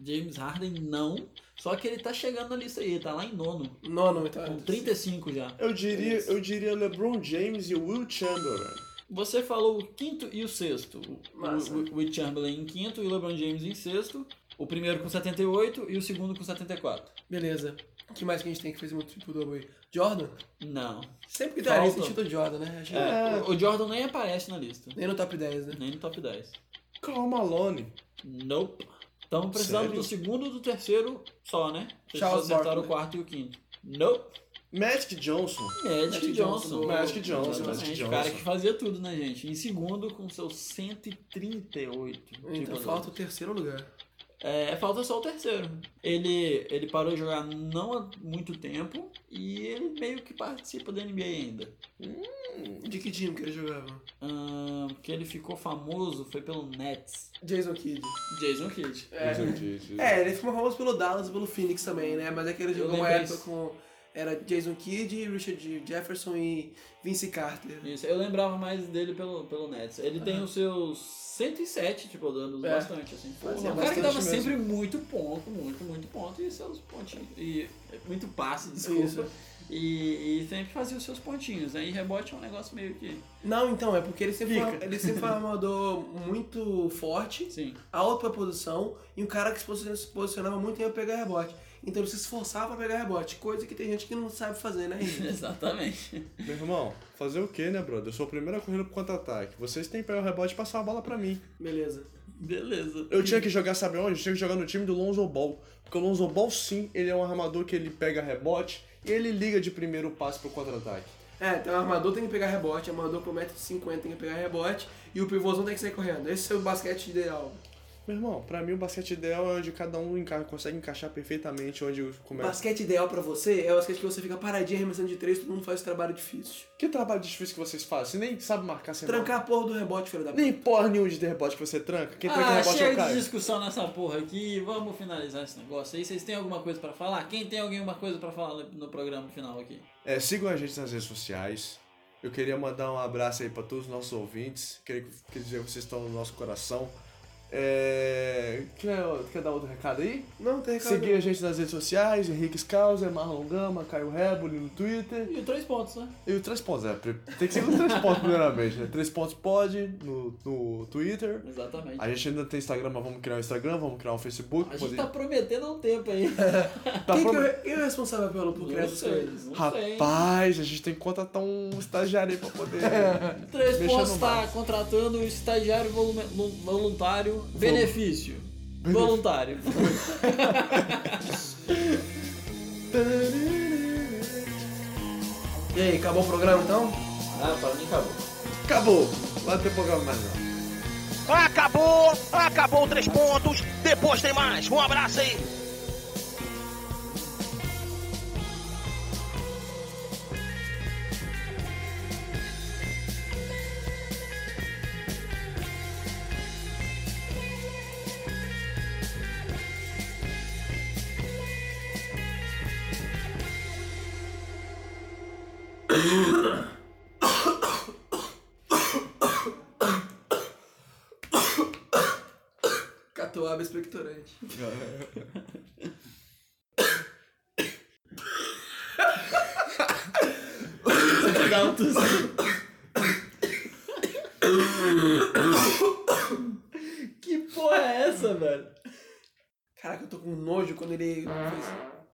James Harden não. Só que ele tá chegando na lista aí, ele tá lá em nono. Nono, então. Com 35 já. Eu diria, eu diria LeBron James e Will Chamberlain. Você falou o quinto e o sexto. O- Massa. O, Chamberlain em quinto e o LeBron James em sexto. O primeiro com 78 e o segundo com 74. Beleza. O que mais que a gente tem que fez muito triple double aí? Jordan? Não. Sempre que tá na lista, Falta. título Jordan, né? É, o- Jordan nem aparece na lista. Nem no top 10, né? Nem no top 10. Karl Malone. Nope. Estamos precisando Sério? do segundo e do terceiro só, né? Vocês Charles só acertaram Barkley. o quarto e o quinto. Nope. Magic Johnson. Magic, Magic Johnson. Johnson. Magic Johnson, Magic O cara Johnson. que fazia tudo, né, gente? Em segundo, com seus 138. Então Tipo, falta o terceiro lugar. É, falta só o terceiro. Ele, ele parou de jogar não há muito tempo e ele meio que participa da NBA ainda. De que time que ele jogava? Que ele ficou famoso foi pelo Nets. Jason Kidd. Jason Kidd. É. Entendi. É, ele ficou famoso pelo Dallas e pelo Phoenix também, né? Mas é que ele jogou uma época isso. com. Era Jason Kidd, Richard Jefferson e Vince Carter. Isso, eu lembrava mais dele pelo, pelo Nets. Ele tem os seus 107, tipo, dando É. bastante, assim. Fazia é um cara que dava mesmo. sempre muito ponto, muito, muito ponto e seus pontinhos. E muito passe, desculpa. Isso. E, e sempre fazia os seus pontinhos, né? E rebote é um negócio meio que. Não, então, é porque ele sempre, Fica. foi, ele sempre foi um armador muito forte, Sim. alto pra posição, e um cara que se posiciona- se posicionava muito em ia pegar rebote. Então ele se esforçava pra pegar rebote, coisa que tem gente que não sabe fazer, né? Henrique? Exatamente. Meu irmão, fazer o que, né, brother? Eu sou o primeiro a correr pro contra-ataque. Vocês têm que pegar o rebote e passar a bola pra mim. Beleza. Beleza. Eu tinha que jogar, sabe onde? Eu tinha que jogar no time do Lonzo Ball. Porque o Lonzo Ball, sim, ele é um armador que ele pega rebote e ele liga de primeiro passe pro contra-ataque. É, então o armador tem que pegar rebote, o armador pro 1,50m tem que pegar rebote, e o pivôzão tem que sair correndo. Esse é o basquete ideal. Meu irmão, pra mim o basquete ideal é onde cada um enca- consegue encaixar perfeitamente onde começa. Basquete ideal pra você é o basquete que você fica paradinho arremessando de três, todo mundo faz trabalho difícil. Que trabalho difícil que vocês fazem? Você nem sabe marcar sem Trancar a porra do rebote, filho da Nem porra nenhuma de rebote que você tranca. Quem tranca Ah, rebote é chega o de cara. discussão nessa porra aqui. Vamos finalizar esse negócio aí. Vocês têm alguma coisa pra falar? Quem tem alguma coisa pra falar no programa final aqui? É, sigam a gente nas redes sociais. Eu queria mandar um abraço aí pra todos os nossos ouvintes. Queria, queria dizer que vocês estão no nosso coração. É... Quer, quer dar outro recado aí? Não, tem recado. Seguir a gente nas redes sociais, Henrique Scouser, Marlon Gama, Caio Reboli no Twitter. E três pontos, né? E o Três Pontos, é. Tem que seguir o Três Pontos primeiramente, né? Três Pontos pode no, no Twitter. Exatamente. A gente ainda tem Instagram, mas vamos criar um Instagram, vamos criar um Facebook. A gente poder- tá prometendo há um tempo aí. tá Quem, pro- que é, quem é o responsável pelo, por criar essas coisas? sei. Rapaz, a gente tem que contratar um estagiário aí pra poder. Três pontos barco. contratando o estagiário volume- lu- voluntário. Benefício. Voluntário. E aí, acabou o programa então? ah, para mim acabou. Acabou! Não vai ter programa mais não. Acabou! Acabou três pontos. Depois tem mais. Um abraço aí. Catuaba expectorante. Dá um que porra é essa, velho? Caraca, eu tô com nojo quando ele fez.